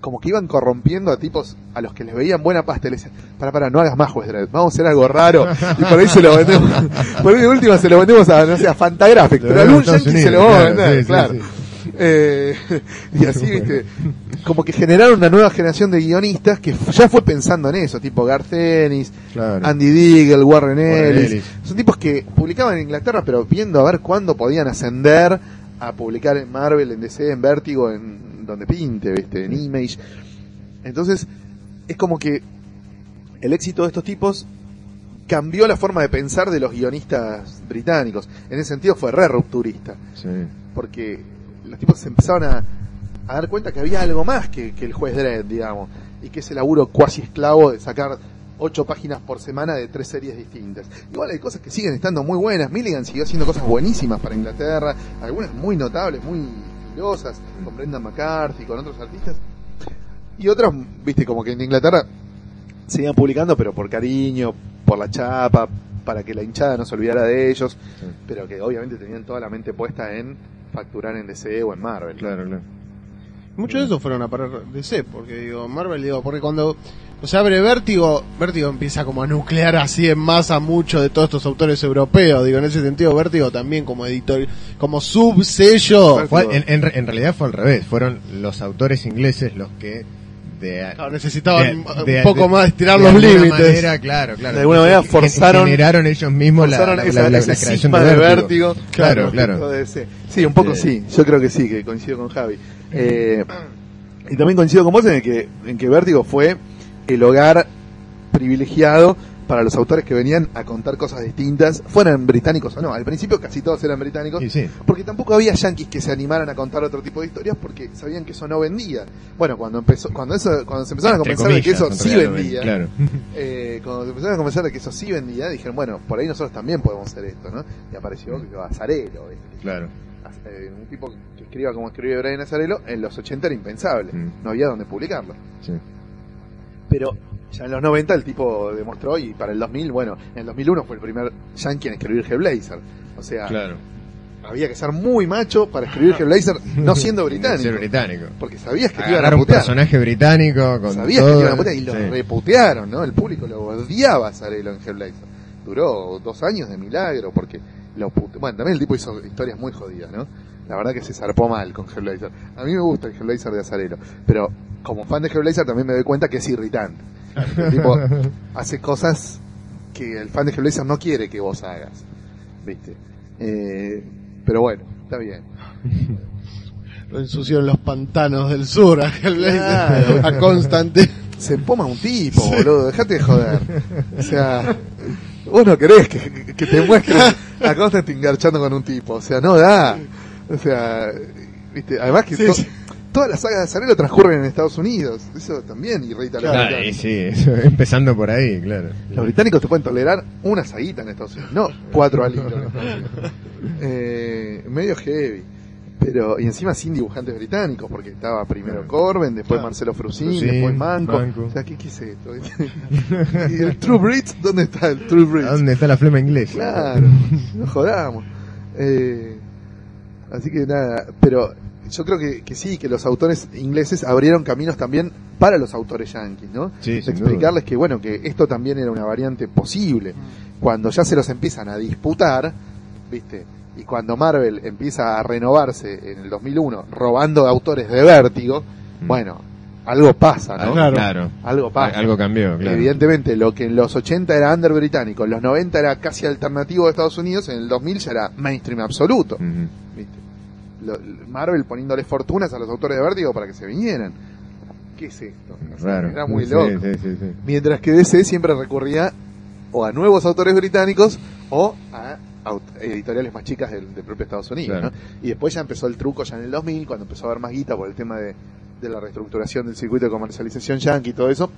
como que iban corrompiendo a tipos a los que les veían buena pasta y les decían, para, para, no hagas más West Dredd, vamos a hacer algo raro y por ahí se lo vendemos, por ahí de última se lo vendemos a, no sé, a Fantagraphic, pero a algún yankee se lo vamos a vender, claro, claro. sí, sí. Eh, y así, viste, como que generaron una nueva generación de guionistas que ya fue pensando en eso, tipo Garth Ennis, Claro. Andy Deagle, Warren Warren Ellis. Ellis. Son tipos que publicaban en Inglaterra, pero viendo a ver cuándo podían ascender a publicar en Marvel, en DC, en Vértigo, en donde pinte, ¿viste? en Image. Entonces, es como que el éxito de estos tipos cambió la forma de pensar de los guionistas británicos. En ese sentido fue re rupturista, Sí. porque los tipos se empezaron a, a dar cuenta que había algo más que, que el juez Dredd, digamos, y que ese laburo cuasi esclavo de sacar ocho páginas por semana de tres series distintas. Igual hay cosas que siguen estando muy buenas. Milligan siguió haciendo cosas buenísimas para Inglaterra, algunas muy notables, muy filosas, con Brendan McCarthy, con otros artistas. Y otras, viste, como que en Inglaterra seguían publicando, pero por cariño, por la chapa, para que la hinchada no se olvidara de ellos, Sí. pero que obviamente tenían toda la mente puesta en facturar en DC o en Marvel. Claro, claro. Muchos de esos fueron a parar DC, porque digo, Marvel, digo, porque cuando se abre Vértigo, Vértigo empieza como a nuclear así en masa mucho de todos estos autores europeos, digo, en ese sentido Vértigo también como editor, como subsello, en, en realidad fue al revés. Fueron los autores ingleses los que de, Claro, necesitaban de- de- un poco de- más estirar de los límites. manera, claro, claro. De alguna manera forzaron- generaron ellos mismos la, Forzaron la- esa- la- la- ese la creación de de vértigo. vértigo. Claro, claro. Sí, un poco Este- sí. Yo creo que sí, que coincido con Javi. Eh, y también coincido con vos en que, en que Vértigo fue el hogar privilegiado para los autores que venían a contar cosas distintas, fueran británicos o no. Al principio casi todos eran británicos, sí. porque tampoco había yankees que se animaran a contar otro tipo de historias porque sabían que eso no vendía. Bueno, cuando empezó, cuando eso, cuando se empezaron a convencer de que eso sí vendía, Claro. eh, cuando se empezaron a convencer de que eso sí vendía, dijeron, bueno, por ahí nosotros también podemos hacer esto, ¿no? Y apareció Azarelo, ¿viste? Claro. Eh, un tipo que escriba como escribe Brian Azarelo, en los 80 era impensable, Mm. no había donde publicarlo. Sí. Pero ya en los 90 el tipo demostró, y para el 2000, bueno, en el 2001 fue el primer yankee en escribir Hellblazer. O sea, Claro. había que ser muy macho para escribir Hellblazer no siendo británico. Ser británico. Porque sabías que te iban a Agarrar un personaje británico con Sabías todo, que te iban a putear y lo sí. reputearon, ¿no? El público lo odiaba a en Hellblazer. Duró dos años de milagro porque lo pute... Bueno, también el tipo hizo historias muy jodidas, ¿no? La verdad que se zarpó mal con Hellblazer. A mí me gusta el Hellblazer de Azarelo, pero como fan de Hellblazer también me doy cuenta que es irritante. El tipo hace cosas que el fan de Hellblazer no quiere que vos hagas, ¿viste? Eh, pero bueno, está bien. Lo ensució en los pantanos del sur a, Claro. a Constante. se empoma un tipo, boludo, dejate de joder. O sea, vos no querés que, que te muestren a Constantine garchando con un tipo, o sea, no da. O sea, viste, además que Sí, sí. Todas las sagas de Zarelo transcurren en Estados Unidos, eso también irrita a los Claro, británicos. sí, eso, empezando por ahí, claro. Los británicos te pueden tolerar una saguita en Estados Unidos, no cuatro al hilo. Eh, medio heavy. Pero, y encima sin dibujantes británicos, porque estaba primero Corben, después Claro. Marcelo Frusin, Frusin, después Manco. Manco. O sea, ¿qué, qué es esto? ¿Y el True Brits? ¿Dónde está el True Brits? ¿Dónde está la flema inglesa? Claro, no jodamos. Eh, así que nada, pero yo creo que, que sí, que los autores ingleses abrieron caminos también para los autores yanquis, ¿no? Sí, De explicarles que bueno, que esto también era una variante posible. Cuando ya se los empiezan a disputar, ¿viste? Y cuando Marvel empieza a renovarse en el 2001 robando autores de vértigo, Mm. bueno, algo pasa, ¿no? Algo, Claro. claro. Algo pasa. Algo cambió, claro. Evidentemente, lo que en los 80 era under británico, en los 90 era casi alternativo de Estados Unidos, en el 2000 ya era mainstream absoluto. ¿viste? Lo- Marvel poniéndole fortunas a los autores de Vértigo para que se vinieran. ¿Qué es esto? O sea, Raro. Era muy Sí, loco. sí, sí, sí. Mientras que DC siempre recurría o a nuevos autores británicos o a editoriales más chicas del, del propio Estados Unidos. Claro. ¿no? Y después ya empezó el truco ya en el 2000, cuando empezó a haber más guita por el tema de, de la reestructuración del circuito de comercialización yankee y todo eso,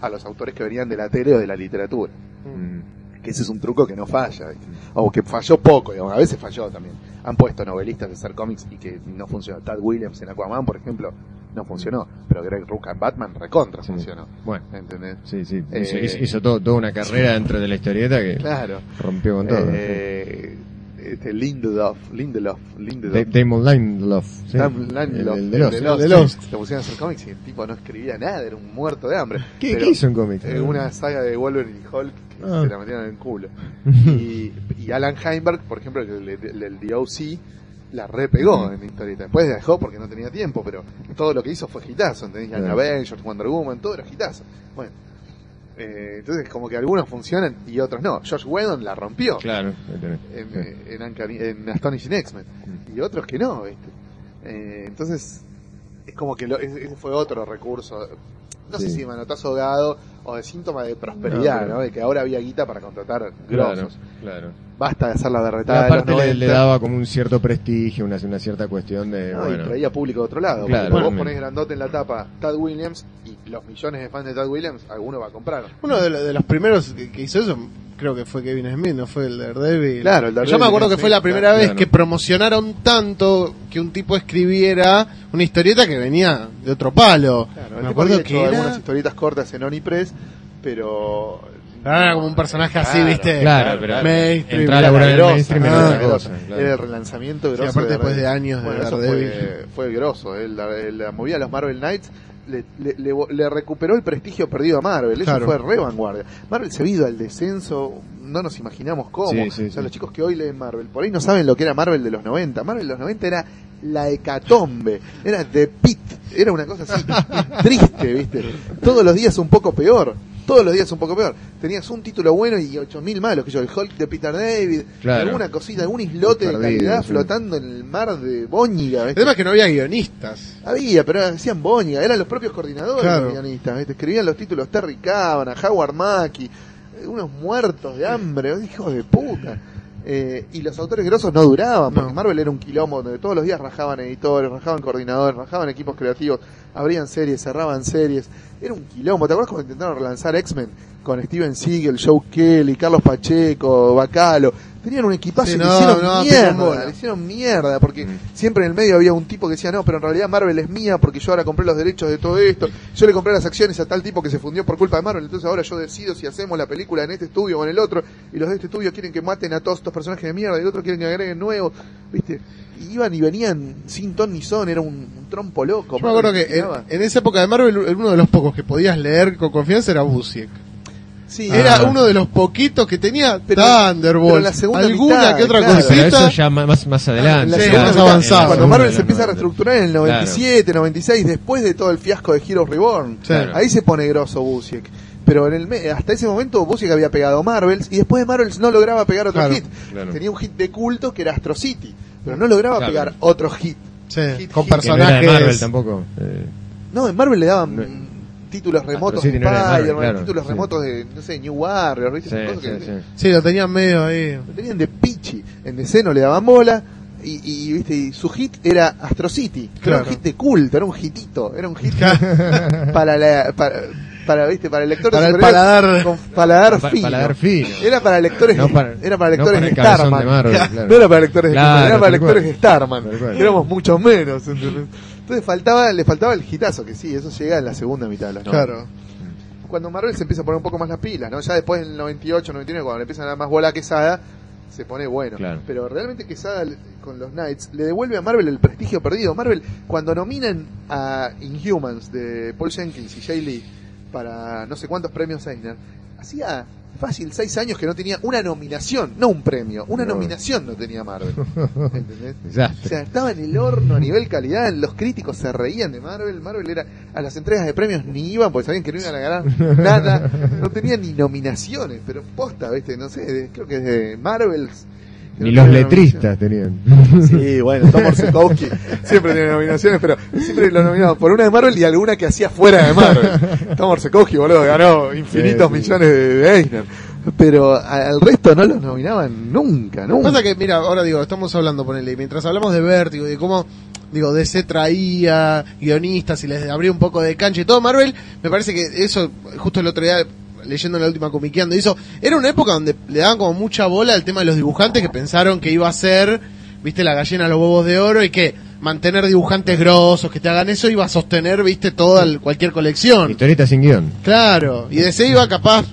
a los autores que venían de la tele o de la literatura. Mm. Que ese es un truco que no falla, ¿viste? o que falló poco, digamos, a veces falló también. Han puesto novelistas de hacer cómics y que no funcionó. Tad Williams en Aquaman, por ejemplo, no funcionó, pero Greg Rucka en Batman recontra Sí. funcionó. Bueno, ¿Entendés? sí, sí. Eh, hizo hizo, hizo todo, toda una carrera dentro de la historieta que Claro. rompió con todo. Eh, este Lindelof, Lindelof, Lindelof. Da- Damon Lindelof. ¿sí? Lindelof, El, de Lost. el de Lost. Se pusieron a hacer cómics y el tipo no escribía nada, era un muerto de hambre. ¿Qué, Pero, ¿Qué hizo en cómics? eh, una saga de Wolverine y Hulk Ah. se la metieron en el culo. y, y Alan Heinberg, por ejemplo, el, el, el- DOC, la repegó en historieta. Después dejó porque no tenía tiempo, pero todo lo que hizo fue hitazo. ¿entendés? Claro. Avengers, Wonder Woman, todo era hitazo. Bueno, eh, entonces como que algunos funcionan y otros no. Josh Whedon la rompió Claro, en, Sí. en, en Astonishing X-Men y otros que no, ¿viste? Eh, entonces es como que lo- ese fue otro recurso. No sé si de manotazo ahogado o de síntoma de prosperidad, No, De que ahora había guita para contratar Claro, grosos. claro. Basta de hacer la Y derretada de aparte le, 90. le daba como un cierto prestigio, una, una cierta cuestión de, No, bueno, y traía público de otro lado. Claro, porque vos ponés grandote en la tapa Tad Williams los millones de fans de Tad Williams, alguno va a comprar. Uno de, lo- de los primeros que, que hizo eso, creo que fue Kevin Smith, no fue el Daredevil. Claro, el Daredevil Yo me acuerdo de que fue la primera claro. vez Claro. que promocionaron tanto que un tipo escribiera una historieta que venía de otro palo. Claro, me el acuerdo que era, algunas historietas cortas en Onipress, pero... era como un personaje así, Claro, ¿viste? Claro, pero Mainstream. entrar a laburar en el Grosa, mainstream ah, era cosa. claro. Era el relanzamiento grosso. aparte de después de años de bueno, eso Daredevil. fue, fue grosso. eh, La, la movida de los Marvel Knights le, le- le- le recuperó el prestigio perdido a Marvel. Eso Claro. fue re vanguardia. Marvel se ido al descenso, no nos imaginamos cómo. Sí, sí, o sea, sí. los chicos que hoy leen Marvel, por ahí no saben lo que era Marvel de los 90. Marvel de los 90 era la hecatombe, era The Pit, era una cosa así triste, ¿viste? Todos los días un poco peor. Todos los días un poco peor. Tenías un título bueno y 8000 malos, que yo, el Hulk de Peter David, Claro. alguna cosita, algún islote de calidad sí. flotando en el mar de Bóñiga, ¿viste? Además que no había guionistas. Había, pero hacían Bóñiga, eran los propios coordinadores Claro. los guionistas, ¿viste? escribían los títulos Terry Cavanagh, Howard Mackie, eh, unos muertos de hambre, hijos de puta. Eh, y los autores grosos no duraban, porque No. Marvel era un quilombo donde todos los días rajaban editores, rajaban coordinadores, rajaban equipos creativos, abrían series, cerraban series. Era un quilombo. ¿Te acuerdas cuando intentaron relanzar X-Men con Steven Siegel, Joe Kelly, Carlos Pacheco, Bacalo? Tenían un equipazo Sí, y no, le hicieron no, mierda, le hicieron mierda, porque Mm. siempre en el medio había un tipo que decía, no, pero en realidad Marvel es mía porque yo ahora compré los derechos de todo esto, yo le compré las acciones a tal tipo que se fundió por culpa de Marvel, entonces ahora yo decido si hacemos la película en este estudio o en el otro, y los de este estudio quieren que maten a todos estos personajes de mierda, y el otro quieren que agreguen nuevos, ¿viste? Y iban y venían sin ton ni son, era un, un trompo loco. Yo me acuerdo que en, esa época de Marvel, uno de los pocos que podías leer con confianza era Busiek. Sí, Era Ah. uno de los poquitos que tenía Pero- Thunderbolt. pero en la segunda alguna mitad, que otra claro. Pero cosita. eso ya más, más adelante. Sí, más avanzado. Cuando Marvel se empieza a 90. reestructurar en el 97, 96, después de todo el fiasco de Heroes Reborn. Claro. Ahí se pone grosso Busiek. Pero en el me- hasta ese momento Busiek había pegado Marvels y después de Marvels no lograba pegar otro Claro, hit. claro. Tenía un hit de culto que era Astro City, pero no lograba Claro. pegar otro hit. Sí, Hit, con hit. Que no era de personajes. Marvel tampoco. eh, No, en Marvel le daban No. títulos remotos Astro City de no Marvel, Spider-Man, claro, títulos sí. remotos de, no sé, New Warrior, ¿viste? sí, Esas cosas sí, que- sí. Sí, lo tenían medio ahí. Lo tenían de pichi. En DC no le daban bola. Y, y, viste y su hit era Astro City. que Era un Claro. hit de culto, era un hitito. Era un hit para la. Para, para, ¿viste? para el lector de Para el superhéroes paladar. con paladar Pa- fino. paladar fino. Era para lectores, No para- era para no lectores para el de Starman. de Marvel, claro. No era para lectores de Claro, Starman, era para lectores de Starman. Éramos muchos menos. ¿entendés? Entonces faltaba, le faltaba el hitazo, que sí, eso llega en la segunda mitad de 90 Claro. cuando Marvel se empieza a poner un poco más las pilas, ¿no? Ya después del 98, 99, cuando le empiezan a dar más bola a Quesada, se pone bueno. Claro. Pero realmente Quesada con los Knights le devuelve a Marvel el prestigio perdido. Marvel, cuando nominan a Inhumans de Paul Jenkins y Jay Lee para no sé cuántos premios Eisner, hacía fácil seis años que no tenía una nominación, no un premio, una No. nominación no tenía Marvel. ¿Entendés? O sea, estaba en el horno a nivel calidad, los críticos se reían de Marvel, Marvel era a las entregas de premios ni iban porque sabían que no iban a ganar nada, no tenían ni nominaciones, pero posta, ¿viste? No sé, de- creo que desde Marvels que Ni los letristas tenían. Sí, bueno, Tom Orsekowski siempre tiene nominaciones, pero siempre lo nominaban por una de Marvel y alguna que hacía fuera de Marvel. Tom Orsekowski, boludo, ganó infinitos Sí, sí. millones de, de Eisner. Pero al resto no los nominaban nunca, nunca. Pasa que, mira, ahora digo, estamos hablando, ponele, y mientras hablamos de Vértigo y de cómo, digo, DC traía guionistas y les abría un poco de cancha y todo, Marvel, me parece que eso, justo el otro día, leyendo la última comiqueando, hizo, era una época donde le daban como mucha bola al tema de los dibujantes que pensaron que iba a ser, viste, la gallina a los huevos de oro y que mantener dibujantes grosos que te hagan eso iba a sostener, viste, toda el- cualquier colección. Historieta sin guion. Claro, y DC iba capaz,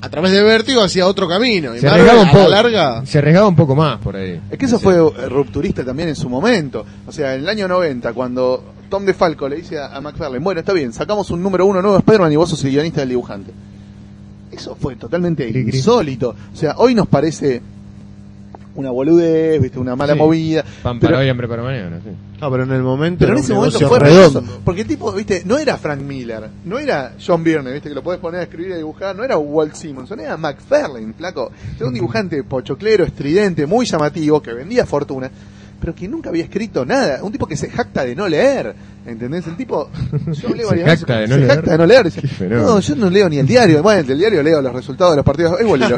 a través de Vértigo, hacia otro camino. Y Se arriesgaba un poco. la larga... Se arriesgaba un poco más por ahí. Es que eso fue eh, rupturista también en su momento. O sea, en el año 90, cuando Tom DeFalco le dice a, a McFarlane, bueno, está bien, sacamos un número uno nuevo de Spider-Man y vos sos el guionista del dibujante. Eso fue totalmente Cri, cri. insólito. O sea, hoy nos parece una boludez, viste, una mala Sí. movida. Pan Pero- para hoy, hambre para mañana, sí. Ah, pero en el momento. Pero en ese momento fue redondo. redondo. Porque el tipo, viste, no era Frank Miller, no era John Byrne, viste, que lo podés poner a escribir y a dibujar, no era Walt Simonson, era McFarlane, flaco. Era un dibujante pochoclero, estridente, muy llamativo, que vendía fortuna, pero que nunca había escrito nada. Un tipo que se jacta de no leer, ¿entendés? El tipo, yo hablé Se jacta de no se leer. jacta de no leer. Dice, no, yo no leo ni el diario. Bueno, del diario leo los resultados de los partidos. Es bolero.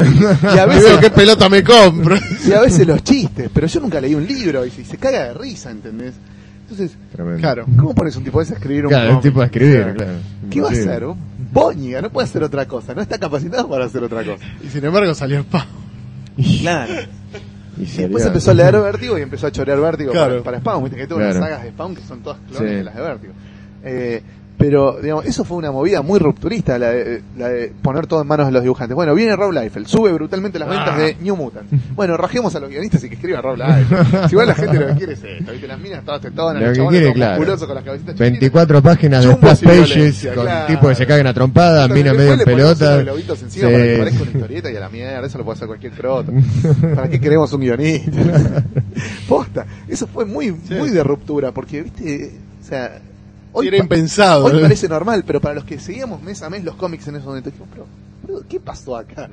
Y a veces qué pelota me compro. y a veces los chistes, pero yo nunca leí un libro y se, caga de risa, ¿entendés? Entonces, Tremendo. Claro. ¿cómo pones un tipo de ese a escribir un Claro, un tipo a escribir, claro. ¿Qué va a hacer? Un Boñiga, no puede hacer otra cosa, no está capacitado para hacer otra cosa. Y sin embargo salió Spawn. Claro. Y Y después empezó a leer Vértigo y empezó a chorear Vértigo Claro. para, para Spawn, viste que tuvo Claro. unas sagas de Spawn que son todas clones Sí. de las de Vértigo. Eh, pero, digamos, eso fue una movida muy rupturista, la de, la de poner todo en manos de los dibujantes. Bueno, viene Rob Liefeld, sube brutalmente las ventas Ah. de New Mutant. Bueno, rajemos a los guionistas y que escriban Rob Liefeld. si igual la gente lo que quiere es esto, ¿viste? Las minas todas tetonas, Lo los chabones claro. con las cabecitas chiquitas. 24 páginas de y pages con claro. tipos que se cagan a trompada, mina medio en pelota. encima Sí. para que parezca una historieta y a la mierda, eso lo puede hacer cualquier croto. ¿Para qué queremos un guionista? Posta, eso fue muy, muy de ruptura, porque, viste, o sea, hoy, Era impensado. hoy ¿eh? parece normal, pero para los que seguíamos mes a mes los cómics en ese momento, dijimos, pero, ¿qué pasó acá?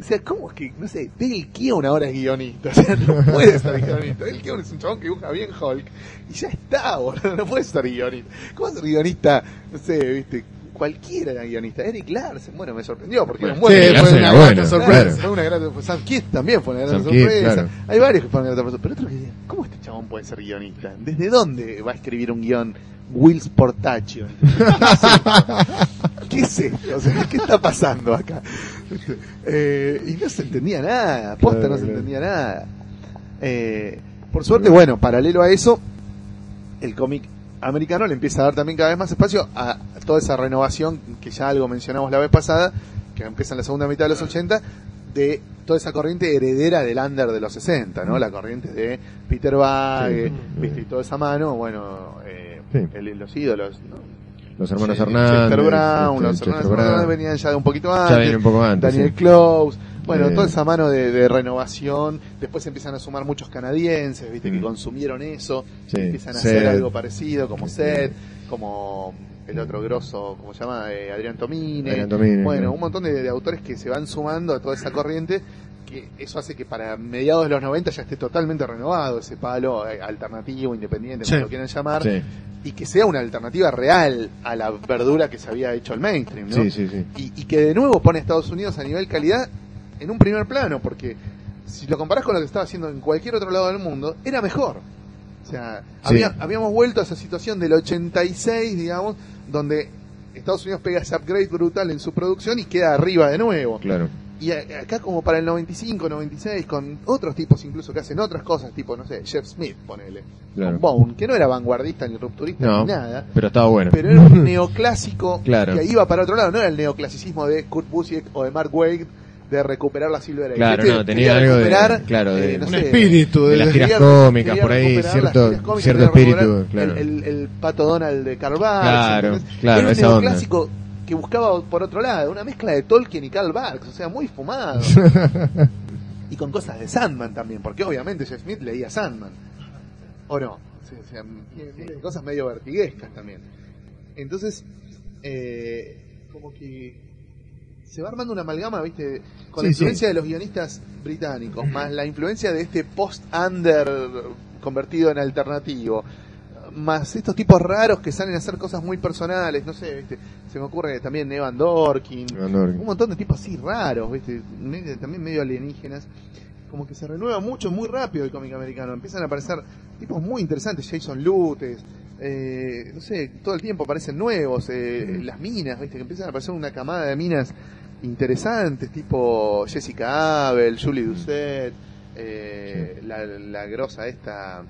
O sea, ¿cómo es que, no sé, Dale Keown ahora es guionista? O sea, no puede ser guionista. Dale Keown es un chabón que dibuja bien Hulk y ya está, boludo, no puede ser guionista. ¿Cómo ser guionista? No sé, viste, cualquiera era guionista. Eric Larsen, bueno, me sorprendió porque era un buen Sí, Larsen fue una bueno, sorpresa. claro. fue una gran, fue Sam Kidd también fue una gran Sam Kidd, sorpresa. claro. Hay varios que fueron una gran sorpresa. Pero otros que decían, ¿cómo este chabón puede ser guionista? ¿Desde dónde va a escribir un guion Wills Portaccio? ¿Qué es esto? O sea, ¿qué está pasando acá? Eh, y no se entendía nada, posta Claro, no se claro. entendía nada. Eh, por suerte, bueno, paralelo a eso, el cómic americano le empieza a dar también cada vez más espacio a toda esa renovación que ya algo mencionamos la vez pasada, que empieza en la segunda mitad de los 80, de toda esa corriente heredera del under de los 60, ¿no? La corriente de Peter Bagge, Sí. viste, y toda esa mano, bueno, eh, Sí. el- los ídolos, ¿no? Los hermanos Hernández. Chester Brown, este, los Chester hermanos Brown. Hernández venían ya de un poquito antes. Ya viene un poco antes. Daniel sí. Close, bueno, Eh. toda esa mano de, de renovación, después empiezan a sumar muchos canadienses, viste, que consumieron eso, empiezan a hacer algo parecido, como. Seth, como el otro grosso, ¿cómo se llama? Eh, Adrián Tomine. Adrián Tomine, bueno, un montón de, de autores que se van sumando a toda esa corriente, que eso hace que para mediados de los 90 ya esté totalmente renovado ese palo eh, alternativo, independiente, Sí. como lo quieran llamar, Sí, y que sea una alternativa real a la verdura que se había hecho el mainstream, ¿no? sí, sí, sí. y, y que de nuevo pone a Estados Unidos a nivel calidad en un primer plano, porque si lo comparás con lo que estaba haciendo en cualquier otro lado del mundo, era mejor. O sea, había- habíamos vuelto a esa situación del 86, digamos, donde Estados Unidos pega ese upgrade brutal en su producción y queda arriba de nuevo. Claro. Y a- acá como para el 95, 96, con otros tipos incluso que hacen otras cosas, tipo, no sé, Jeff Smith, ponele, Claro. con Bone, que no era vanguardista ni rupturista No. ni nada, Pero estaba bueno. pero era un neoclásico Claro. que iba para otro lado, no era el neoclasicismo de Kurt Busiek o de Mark Wade de recuperar la Silver Age. Claro, Este no, tenía algo de- recuperar, claro, de- eh, no Un sé, espíritu de de, las tiras cómicas, por ahí, cierto- cómicas, cierto espíritu, claro. El, el, el pato Donald de Barks, Claro, ¿entendés? claro, Era un esa onda. neoclásico que buscaba por otro lado, una mezcla de Tolkien y Karl Barks, o sea, muy fumado. y con cosas de Sandman también, porque obviamente Jeff Smith leía Sandman. ¿O no? O sea, o cosas medio vertiguescas también. Entonces, eh, como que se va armando una amalgama, ¿viste? Con la sí. influencia de los guionistas británicos, más la influencia de este post-under convertido en alternativo, más estos tipos raros que salen a hacer cosas muy personales, no sé, ¿viste? Se me ocurre también Evan Dorkin, Evan Dorkin. un montón de tipos así raros, ¿viste? Medio- también medio alienígenas. Como que se renueva mucho, muy rápido el cómic americano. Empiezan a aparecer tipos muy interesantes, Jason Lutes, eh, no sé, todo el tiempo aparecen nuevos, eh, las minas, ¿viste? Que empiezan a aparecer una camada de minas interesantes, tipo Jessica Abel, Julie Doucet, eh, la, la grosa esta,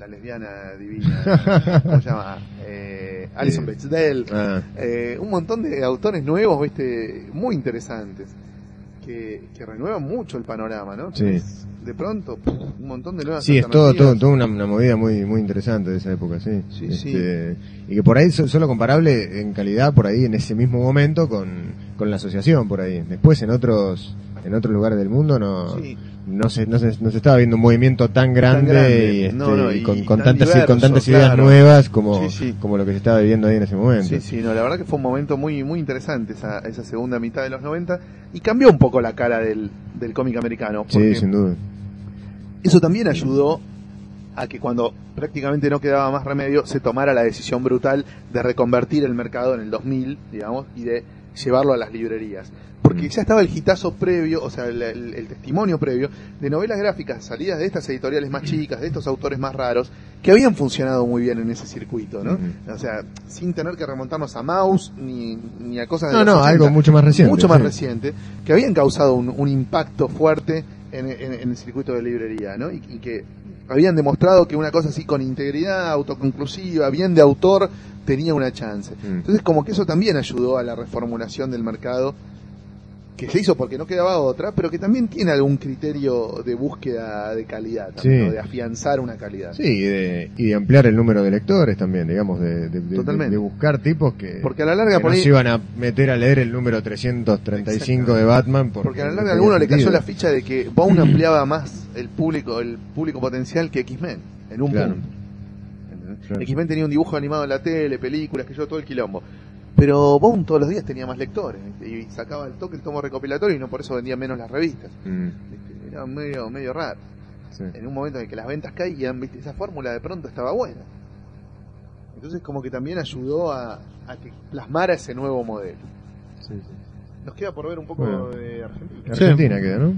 la lesbiana divina, ¿cómo se llama? Eh, Alison Eh, Bechdel. Ah, Eh, un montón de autores nuevos, viste, muy interesantes, que, que renuevan mucho el panorama, ¿no? Sí. De pronto, un montón de nuevas Sí, es todo, todo, todo una, una movida muy, muy interesante de esa época, sí. Sí, Este, Y que por ahí so- solo comparable en calidad por ahí en ese mismo momento con, con la asociación por ahí. Después en otros, en otros lugares del mundo no, Sí. No se, no se, no se estaba viendo un movimiento tan grande, grande. y, este, No, no, y y- con, y con tan tantas, diverso, con tantas ideas claro. nuevas como, Sí, sí. como lo que se estaba viviendo ahí en ese momento. Sí, sí, no, la verdad que fue un momento muy muy interesante esa, esa segunda mitad de los 90 y cambió un poco la cara del, del cómic americano. Sí, sin duda. Eso también ayudó a que cuando prácticamente no quedaba más remedio se tomara la decisión brutal de reconvertir el mercado en el 2000, digamos, y de llevarlo a las librerías. Porque ya estaba el hitazo previo, o sea, el, el- el testimonio previo de novelas gráficas salidas de estas editoriales más chicas, de estos autores más raros, que habían funcionado muy bien en ese circuito, ¿no? O sea, sin tener que remontarnos a Mouse ni, ni a cosas de No, los no, 80, algo mucho más reciente. mucho más sí. reciente, que habían causado un, un impacto fuerte en, en- en el circuito de librería, ¿no? Y, y que habían demostrado que una cosa así con integridad, autoconclusiva, bien de autor, tenía una chance. Entonces, como que eso también ayudó a la reformulación del mercado, que se hizo porque no quedaba otra, pero que también tiene algún criterio de búsqueda de calidad, también, Sí. ¿no? de afianzar una calidad. Sí, y de, y de ampliar el número de lectores también, digamos, de, de- de- Totalmente. de buscar tipos que, Porque a la larga que por no se iban a meter a leer el número 335 de Batman. Porque, Porque a la no larga a tenía alguno le cayó la ficha de que Bone ampliaba más el público, el público potencial que X-Men, en un Claro. punto. X-Men tenía un dibujo animado en la tele, películas, que yo todo el quilombo. Pero Bone todos los días tenía más lectores y sacaba el toque el tomo recopilatorio y no por eso vendía menos las revistas. Mm. Era medio, medio raro. sí. En un momento en que las ventas caían, ¿viste? esa fórmula de pronto estaba buena. Entonces como que también ayudó a, a que plasmara ese nuevo modelo. Sí, sí. Nos queda por ver un poco Bueno. de Argentina. Argentina queda, ¿no?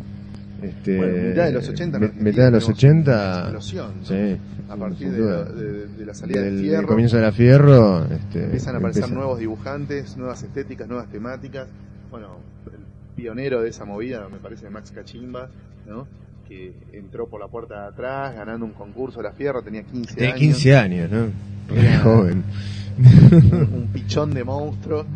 Este, Bueno, mitad de los 80. en mi- Argentina mitad de los tenemos una 80. Explosión. ¿no? Sí. A partir de, de- de la salida Del, del del fierro. comienzo de la Fierro. Este, empiezan a aparecer nuevos dibujantes, nuevas estéticas, nuevas temáticas. Bueno, el pionero de esa movida me parece Max Cachimba, ¿no? Que entró por la puerta de atrás ganando un concurso de la Fierro, tenía 15 Tenía años. 15 años, ¿no? Era joven. Un, un pichón de monstruo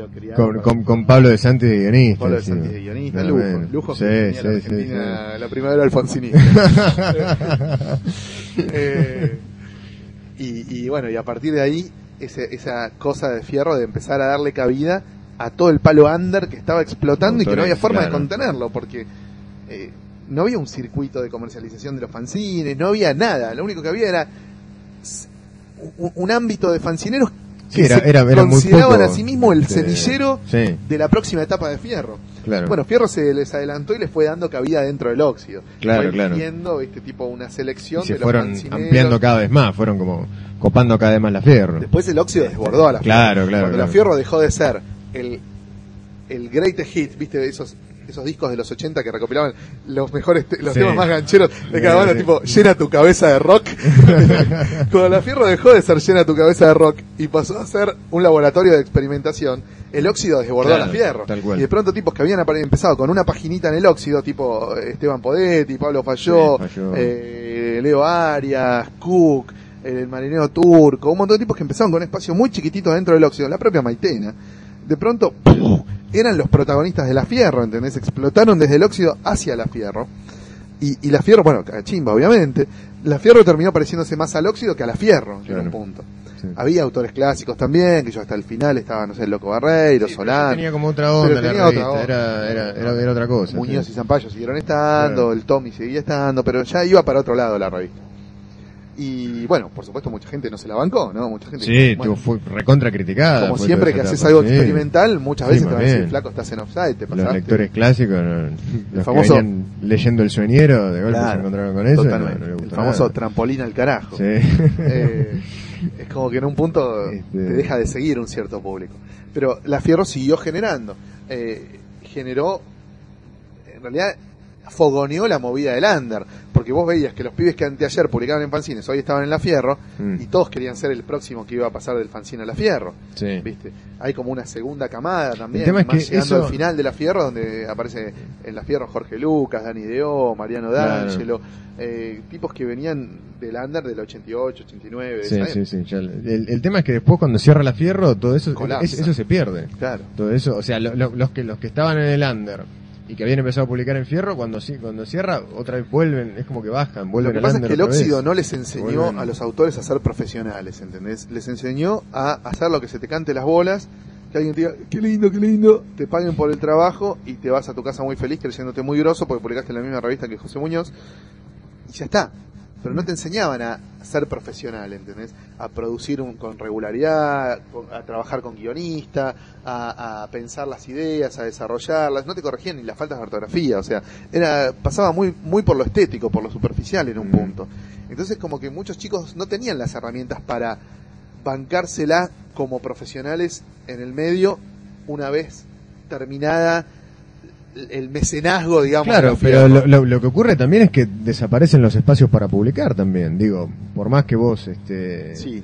lo criaron. Con, con, con Pablo de Santi de guionista. Pablo de. Santi de guionista, lujo, lujo que Sí, la sí, la primavera alfonsinista. Eh, y, y bueno, y a partir de ahí, ese- esa cosa de fierro de empezar a darle cabida a todo el palo under que estaba explotando y que no había forma de contenerlo, porque eh, no había un circuito de comercialización de los fanzines, no había nada, lo único que había era un, un ámbito de fanzineros Sí, era, era, era muy consideraban poco, a sí mismo el este, semillero Sí, de la próxima etapa de Fierro. claro. Bueno, Fierro se les adelantó y les fue dando cabida dentro del óxido. Claro, fue claro. eligiendo, este tipo una selección y se de los fueron fanzineros. ampliando cada vez más, fueron como copando cada vez más la Fierro. Después el óxido desbordó a la Fierro. Claro, claro, Cuando la. Fierro dejó de ser el, el greatest hit, viste, esos esos discos de los 80 que recopilaban los mejores te- los Sí. temas más gancheros de cada banda, tipo llena tu cabeza de rock. Cuando la Fierro dejó de ser llena tu cabeza de rock y pasó a ser un laboratorio de experimentación, el óxido desbordó Claro, a la Fierro. tal cual. Y de pronto tipos que habían empezado con una paginita en el óxido, tipo Esteban Podetti, Pablo Falló, Sí, Falló. eh, Leo Arias, Cook, el marinero turco, un montón de tipos que empezaron con un espacio muy chiquitito dentro del óxido, la propia Maitena. De pronto, ¡puf! Eran los protagonistas de la Fierro, ¿entendés? Explotaron desde el óxido hacia la Fierro. Y, y la Fierro, bueno, chimba, obviamente. La Fierro terminó pareciéndose más al óxido que a la Fierro, en un punto. Sí. Había autores clásicos también, que yo hasta el final estaba, no sé, el Loco Barreiro, Sí, Solán. tenía como otra onda la tenía otra era, era, era, era otra cosa. Muñoz sí. y Zampayo siguieron estando, Claro. el Tommy seguía estando, pero ya iba para otro lado la revista. Y bueno, por supuesto mucha gente no se la bancó, ¿no? Mucha gente Sí, bueno, fue recontra criticada. como siempre que haces algo sí. experimental, muchas Sí, veces te van a decir, flaco, estás en offside, te Los lectores clásicos, no, los famoso- que venían leyendo El Sueñero, de golpe se Claro, encontraron con eso. no- no el famoso nada. trampolín al carajo. Sí. Eh, es como que en un punto Este- te deja de seguir un cierto público. Pero la Fierro siguió generando. Eh, generó, en realidad, fogoneó la movida del under. Porque vos veías que los pibes que anteayer publicaban en fanzines hoy estaban en la Fierro Mm. y todos querían ser el próximo que iba a pasar del fanzine a la Fierro. Sí. ¿Viste? Hay como una segunda camada también, El tema es que llegando eso- al final de la Fierro, donde aparece en la Fierro Jorge Lucas, Dani Deo, Mariano Claro. D'Angelo, eh, tipos que venían del under del 88, 89, de Sí, sí, sí. ya el, el tema es que después cuando cierra la fierro, todo eso, es- eso se pierde. Claro. Todo eso, o sea, lo- lo- los que los que estaban en el under y que habían empezado a publicar en fierro, cuando ci- cuando cierra, otra vez vuelven, es como que bajan, Lo vuelven que al pasa es que el vez. óxido no les enseñó Vuelven. a los autores a ser profesionales, ¿entendés? Les enseñó a hacer lo que se te cante las bolas que alguien te diga, qué lindo, qué lindo, te paguen por el trabajo y te vas a tu casa muy feliz creyéndote muy groso porque publicaste en la misma revista que José Muñoz y ya está. Pero no te enseñaban a ser profesional, ¿entendés? A producir un, con regularidad, a trabajar con guionista, a, a pensar las ideas, a desarrollarlas. No te corregían ni las faltas de ortografía, o sea, era pasaba muy muy por lo estético, por lo superficial en un Mm. punto. Entonces como que muchos chicos no tenían las herramientas para bancársela como profesionales en el medio una vez terminada el mecenazgo, digamos. Claro, pero lo, lo- lo que ocurre también es que desaparecen los espacios para publicar también. Digo, por más que vos este, Sí,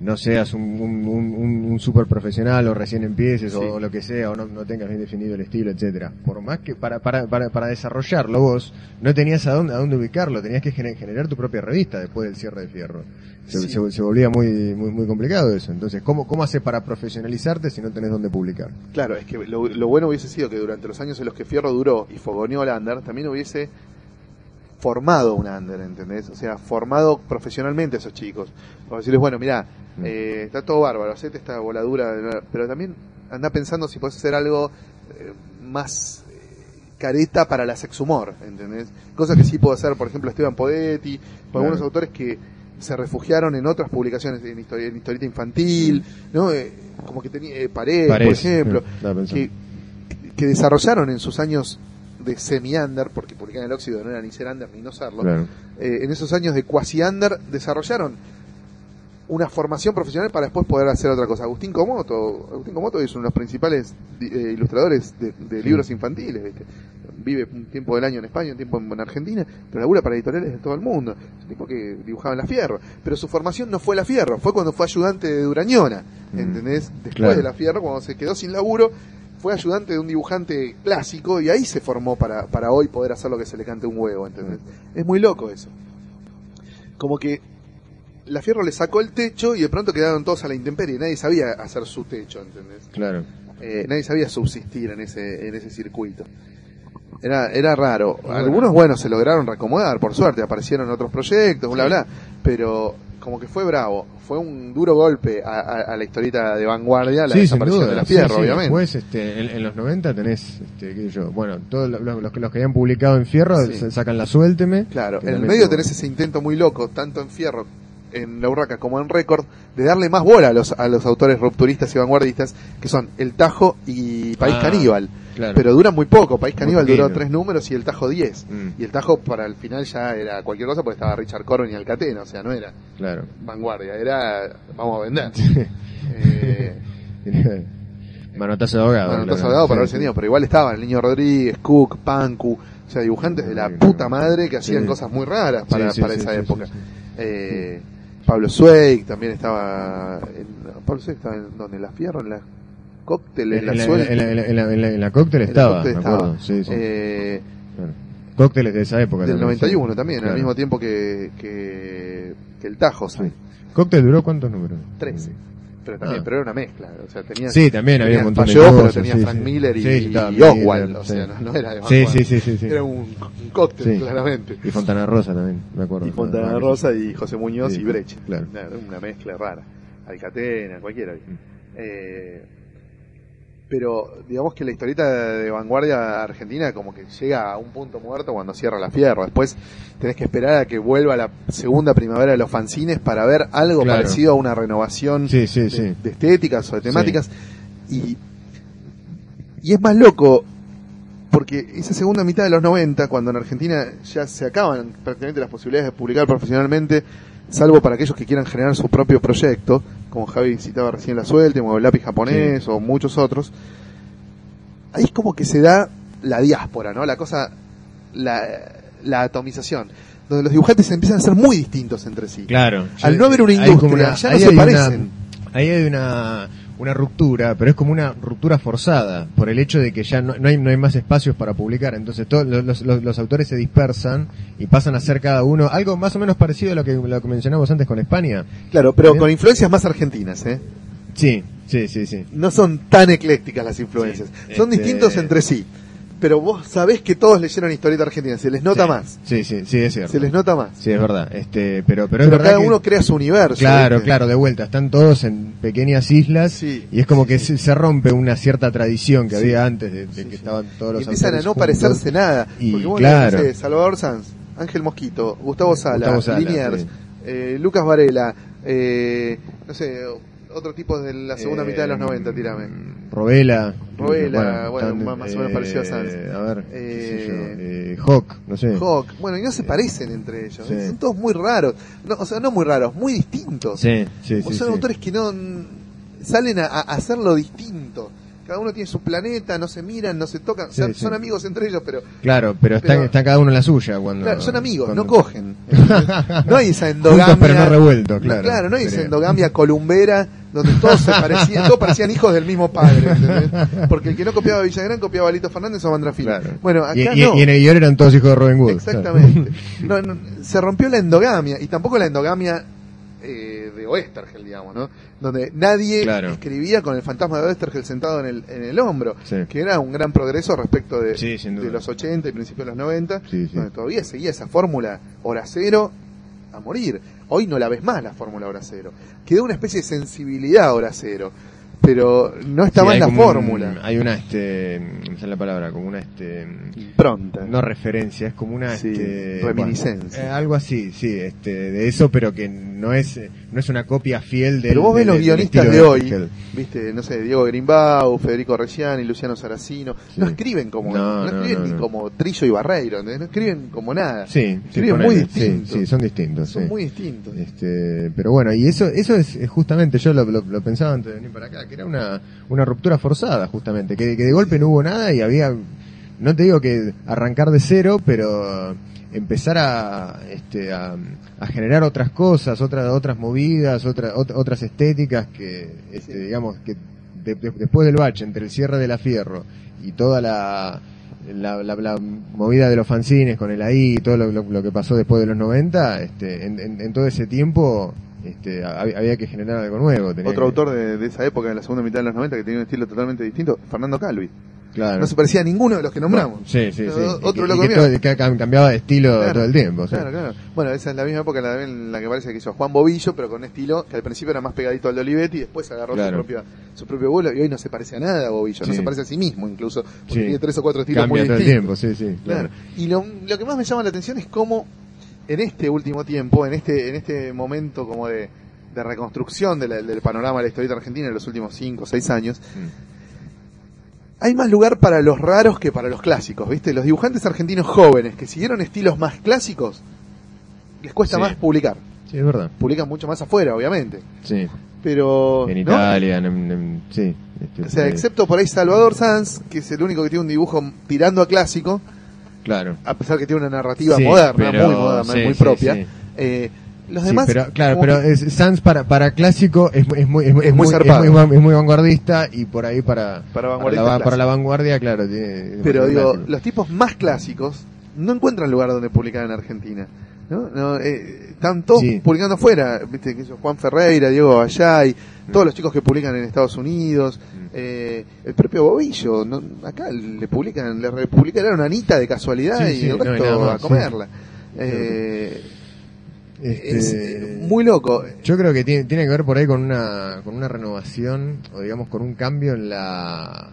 no seas un, un, un, super profesional o recién empieces Sí. o lo que sea o no, no tengas bien definido el estilo, etcétera. Por más que para, para, para, para desarrollarlo vos no tenías a dónde, a dónde ubicarlo, tenías que gener- generar tu propia revista después del cierre de Fierro. Se, Sí. se- se volvía muy, muy, muy complicado eso. Entonces, ¿cómo, ¿cómo hace para profesionalizarte si no tenés dónde publicar? claro, es que lo, lo bueno hubiese sido que durante los años en los que Fierro duró y fogoneó al under, también hubiese formado un under, ¿entendés? O sea, formado profesionalmente a esos chicos. Para decirles, bueno, mirá, Mm. eh, está todo bárbaro, hacete esta voladura, pero también anda pensando si puedes hacer algo eh, más eh, careta para la sex humor, ¿entendés? Cosa que sí puedo hacer, por ejemplo, Esteban Podetti, o algunos Claro. autores que se refugiaron en otras publicaciones, en, historia, en historieta infantil, ¿no? Eh, como que tenía eh, Pared, por ejemplo, que, que desarrollaron en sus años de semi-under, porque publicaban el óxido no era ni ser under ni no serlo, Claro. eh, en esos años de quasi-under desarrollaron una formación profesional para después poder hacer otra cosa. Agustín Comoto, Agustín Comoto es uno de los principales eh, ilustradores de, de libros infantiles, ¿viste? vive un tiempo del año en España, un tiempo en, en Argentina, pero labura para editoriales de todo el mundo. Es un tipo que dibujaba en la Fierro, pero su formación no fue la Fierro, fue cuando fue ayudante de Durañona, Mm. ¿entendés? Después Claro. de la Fierro, cuando se quedó sin laburo, fue ayudante de un dibujante clásico y ahí se formó para, para hoy poder hacer lo que se le cante un huevo, ¿entendés? Es muy loco eso. Como que la Fierro le sacó el techo y de pronto quedaron todos a la intemperie, nadie sabía hacer su techo, ¿entendés? Claro. Eh, nadie sabía subsistir en ese, en ese circuito. Era, era raro. Algunos, bueno, se lograron reacomodar, por suerte, aparecieron otros proyectos, bla, bla, pero como que fue bravo. Fue un duro golpe a, a- a la historieta de vanguardia, la sí, desaparición duda. de la Fierro, sí. obviamente. Después, este, en, en los 90 tenés, este, qué sé yo, bueno, todos los, los que, los que habían publicado en Fierro sacan la Suélteme. Claro, en el medio tenés ese intento muy loco, tanto en Fierro, en La Urraca como en Récord, de darle más bola a los, a los autores rupturistas y vanguardistas, que son El Tajo y País Ah, Caníbal. Claro. Pero duran muy poco, País Muy Caníbal duró tres números y El Tajo diez. Mm, Y El Tajo para el final ya era cualquier cosa porque estaba Richard Corbin y Alcatena, o sea, no era claro. vanguardia, era vamos a vender. Eh, Manotazo de ahogado. claro. estás abogado para haber sí. pero igual estaban el Niño Rodríguez, Cook, Panku, o sea, dibujantes de la puta madre que hacían Sí. cosas muy raras para, Sí, para esa época. Eh, Pablo Zweig también estaba. En, Pablo Zweig estaba en donde, en la Fierro, en la cóctel, en, En, la la, suerte. en la- en la- en la- en la- en la cóctel En la estaba, cóctel me estaba. acuerdo. Sí, sí. Eh, Claro. Cócteles de esa época. del también, 91 sí. también, al Claro. mismo tiempo que, que, que el Tajo, Sí. ¿sabes? ¿Cóctel duró cuántos números? 13. Pero también, Ah. pero era una mezcla, o sea, tenía Sí, también había un montón de Falló, pero cosas, tenía sí, Frank sí. Miller y, Sí, y Oswald, o sea, no, no era de Sí, vanguardia. sí, sí, sí, sí. Era un, un cóctel, Sí. claramente. Y Fontana Rosa también, me acuerdo. Y Fontana Rosa y José Muñoz Sí, y Brecht. claro. Una, una mezcla rara. Alcatena, cualquiera. Mm. Eh, pero digamos que la historieta de vanguardia argentina como que llega a un punto muerto cuando cierra la fierro. Después tenés que esperar a que vuelva la segunda primavera de los fanzines para ver algo Claro. parecido a una renovación Sí, sí, de, sí. de estéticas o de temáticas. Y, y es más loco porque esa segunda mitad de los 90, cuando en Argentina ya se acaban prácticamente las posibilidades de publicar profesionalmente, salvo para aquellos que quieran generar su propio proyecto, como Javi citaba recién La Suelte, o el lápiz japonés, o muchos otros, ahí es como que se da la diáspora, ¿no? La cosa, la, la atomización, donde los dibujantes empiezan a ser muy distintos entre sí. Claro. Al no haber una industria, como una- ya no se una- ahí hay una, una ruptura, pero es como una ruptura forzada, por el hecho de que ya no, no hay, no hay más espacios para publicar. Entonces todos los, los- los- los autores se dispersan y pasan a ser cada uno algo más o menos parecido a lo que, lo que mencionamos antes con España. Claro, pero con influencias más argentinas, ¿eh? Sí, sí, sí, sí. no son tan eclécticas las influencias. Sí, son este- distintos entre sí. Pero vos sabés que todos leyeron historieta argentina, se les nota Sí. más. Sí, sí, sí, es cierto. Se les nota más. Sí, es verdad. Este, pero, pero, es Pero verdad cada que- uno crea su universo. Claro, ¿viste? claro, de vuelta. Están todos en pequeñas islas Sí, y es como sí, que se, se rompe una cierta tradición que había antes de, de que estaban todos Y los empiezan a no juntos. parecerse nada. Y Porque vos claro. sé, Salvador Sanz, Ángel Mosquito, Gustavo Sala, Gustavo Sala, Liniers, eh, Lucas Varela, eh, no sé, otro tipo de la segunda Eh, mitad de los 90, tirame. Robela. Robela, bueno, más- o menos parecido a Sanz. A ver, qué sé yo, Eh, eh, Hawk, no sé. Hawk, bueno, y no se parecen entre ellos, Sí. son todos muy raros, no, o sea, no muy raros, muy distintos. Sí, sí, O sí. son autores que no salen a, a hacerlo distinto. Cada uno tiene su planeta, no se miran, no se tocan, o sea, Sí, sí. son amigos entre ellos, pero Claro, pero están, Pero- están cada uno en la suya cuando. Claro, son amigos, cuando- no cogen. no hay esa Juntos endogamia. pero no revueltos, claro. no hay esa endogamia columbera donde todos se parecían, todos parecían hijos del mismo padre. ¿entendés? Porque el que no copiaba a Villagrán copiaba a Lito Fernández o a Mandrafil. Claro. Bueno, acá y, y- no. y en el guion eran todos hijos de Robin Hood. Exactamente. No, no, se rompió la endogamia y tampoco la endogamia eh, de Oestergel, digamos, ¿no? Donde nadie Claro. escribía con el fantasma de Oestergel sentado en el, en el hombro, Sí. que era un gran progreso respecto de, Sí, de los 80 y principios de los 90, Sí, sí. donde todavía seguía esa fórmula hora cero a morir. Hoy no la ves más la fórmula hora cero. Quedó una especie de sensibilidad hora cero, pero no está Sí, hay la un- fórmula. hay una, este, sale la palabra, como una, este, Pronta. no referencia, es como una, Sí, este, reminiscencia. bueno, eh, algo así, sí, este, de eso, pero que no es, eh, no es una copia fiel del Pero vos ves los guionistas de hoy, viste, no sé, Diego Grimbau, Federico Reggiani, Luciano Saracino, Sí. no escriben como, No, escriben no, ni como Trillo y Barreiro, no escriben como nada. Sí, sí, escriben muy distintos. Sí, sí, son distintos. Son muy distintos. Este, pero bueno, y eso, eso es, es justamente, yo lo, lo- lo pensaba antes de venir para acá, que era una, una ruptura forzada, justamente, que, que de golpe no hubo nada y había, no te digo que arrancar de cero, pero empezar a, este, a, a generar otras cosas, otras, otras movidas, otra- ot- otras estéticas que, este, digamos, que de- de- después del bache, entre el cierre de la fierro y toda la, la, la- la movida de los fanzines con el ahí y todo lo, lo- lo que pasó después de los 90, este, en, en- en todo ese tiempo este, hab- había que generar algo nuevo. Otro que- autor de, de esa época, de la segunda mitad de los 90, que tenía un estilo totalmente distinto, Fernando Calvi. Claro. No se parecía a ninguno de los que nombramos. Sí, sí, sí. Otro loco mío. que cam- cambiaba de estilo Claro, todo el tiempo. sí. Claro, claro. Bueno, esa es la misma época en la, que parece que hizo Juan Bobillo, pero con un estilo que al principio era más pegadito al de Olivetti y después agarró Claro. su, propia, su propio vuelo y hoy no se parece a nada a Bobillo, no se parece a sí mismo incluso, porque Sí. tiene tres o cuatro estilos Cambia muy todo el tiempo, sí, sí. Claro. Y lo, lo que más me llama la atención es cómo en este último tiempo, en este, en este momento como de, de reconstrucción de la- del panorama de la historieta argentina en los últimos cinco o seis años, Mm. Hay más lugar para los raros que para los clásicos, ¿viste? Los dibujantes argentinos jóvenes que siguieron estilos más clásicos, les cuesta Sí. más publicar. Sí, es verdad. Publican mucho más afuera, obviamente. Sí. Pero. En ¿no? Italia, en- en- sí. este, O sea, ahí. excepto por ahí Salvador Sanz, que es el único que tiene un dibujo tirando a clásico, Claro. a pesar que tiene una narrativa Sí, moderna, pero- muy moderna, sí, muy propia. sí. Eh, los Sí, demás. pero, claro, pero que- es, Sans para, para clásico es, es muy, es, muy- Es muy es zarpado. es muy, es muy vanguardista y por ahí para, Para la, vanguardista va- para la vanguardia, claro. tiene- Pero digo, clásico. los tipos más clásicos no encuentran lugar donde publicar en Argentina. ¿no? No, eh, están todos Sí. publicando afuera. ¿Viste? Juan Ferreira, Diego Ayay, todos los chicos que publican en Estados Unidos. Mm. eh, el propio Bobillo. ¿no? Acá le publican, le republican una anita de casualidad Sí, y el resto a comerla. Eh, Este, es muy loco. Yo creo que tiene, tiene que ver por ahí con una, con una renovación o digamos con un cambio en la,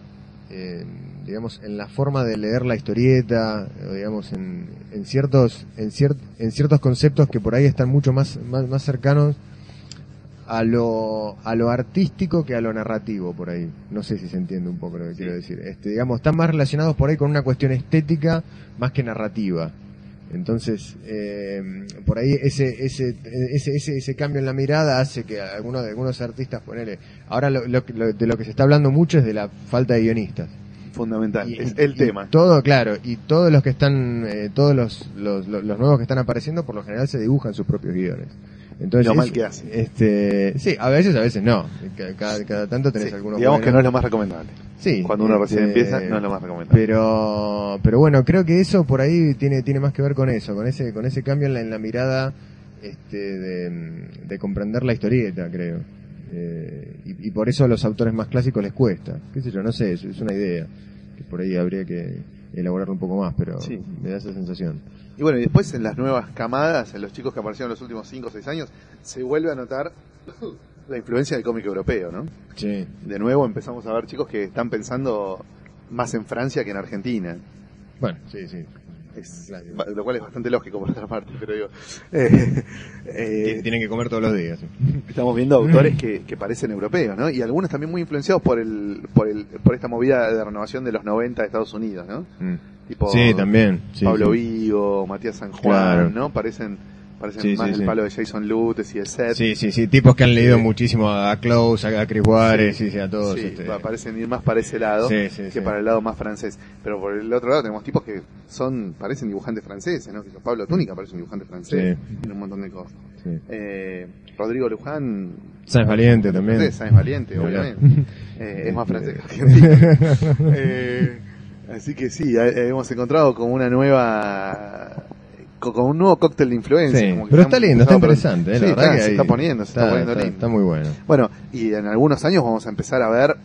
eh, digamos, en la forma de leer la historieta, o digamos, en, en ciertos, en, cier- en ciertos conceptos que por ahí están mucho más, más, más cercanos a lo, a lo artístico que a lo narrativo por ahí. No sé si se entiende un poco lo que quiero decir. Este, digamos, están más relacionados por ahí con una cuestión estética más que narrativa. Entonces, eh, por ahí ese, ese, ese, ese, ese cambio en la mirada hace que algunos, algunos artistas, ponele, ahora lo, lo- lo- de lo que se está hablando mucho es de la falta de guionistas. Fundamental. Y- es el y tema. Todo, claro, y todos los que están, eh, todos los, los- los nuevos que están apareciendo, por lo general se dibujan sus propios guiones. Entonces, Lo mal que hacen. Este, sí, a veces, a veces no. Cada, cada- tanto tenés Sí, algunos digamos que no es lo más recomendable. Sí, Cuando uno recién este, empieza, no es lo más recomendable. Pero, pero bueno, creo que eso por ahí tiene, tiene más que ver con eso, con ese, con ese cambio en la, en la mirada, este, de, de comprender la historieta, creo. Eh, y, y por eso a los autores más clásicos les cuesta. Qué sé yo, no sé, es, es una idea. Que por ahí habría que, elaborarlo un poco más, pero Sí. me da esa sensación. Y bueno, y después en las nuevas camadas, en los chicos que aparecieron en los últimos 5 o 6 años, se vuelve a notar la influencia del cómic europeo, ¿no? Sí. De nuevo empezamos a ver chicos que están pensando más en Francia que en Argentina. Bueno, sí, sí. Es- lo cual es bastante lógico por otra parte, pero digo, eh, eh, Tien- Tienen que comer todos los días. estamos viendo autores que, que parecen europeos, ¿no? Y algunos también muy influenciados por el, por el, por esta movida de renovación de los 90 de Estados Unidos, ¿no? Mm. Tipo Sí, también. sí, Pablo sí. Vigo, Matías San Juan, Claro. ¿no? Parecen, parecen Sí, más sí, del sí. palo de Jason Lutes y de Seth. Sí, sí, sí, tipos que han leído Sí. muchísimo a Close, a Chris Juárez, sí, sí, a todos. Sí, este. parecen ir más para ese lado que para el lado más francés. Pero por el otro lado tenemos tipos que son parecen dibujantes franceses, ¿no? Pablo Túnica parece un dibujante francés. Y un montón de cosas. Eh, Rodrigo Luján. Sáenz Valiente también. Sí, Sáenz Valiente, obviamente. Eh, es más francés que. Eh, así que sí, eh, hemos encontrado como una nueva. Co- Como un nuevo cóctel de influencia. Sí, como que pero está lindo, está interesante, eh, Sí, la verdad está, que se está poniendo, se está, poniendo está, lindo. está muy bueno. Bueno, y en algunos años vamos a empezar a ver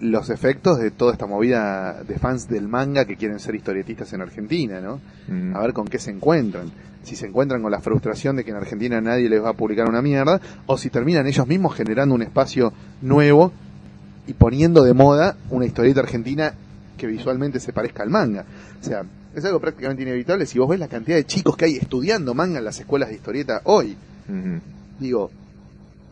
los efectos de toda esta movida de fans del manga que quieren ser historietistas en Argentina, ¿no? Mm. A ver con qué se encuentran. Si se encuentran con la frustración de que en Argentina nadie les va a publicar una mierda, o si terminan ellos mismos generando un espacio nuevo y poniendo de moda una historieta argentina que visualmente se parezca al manga. O sea, es algo prácticamente inevitable si vos ves la cantidad de chicos que hay estudiando manga en las escuelas de historieta hoy digo,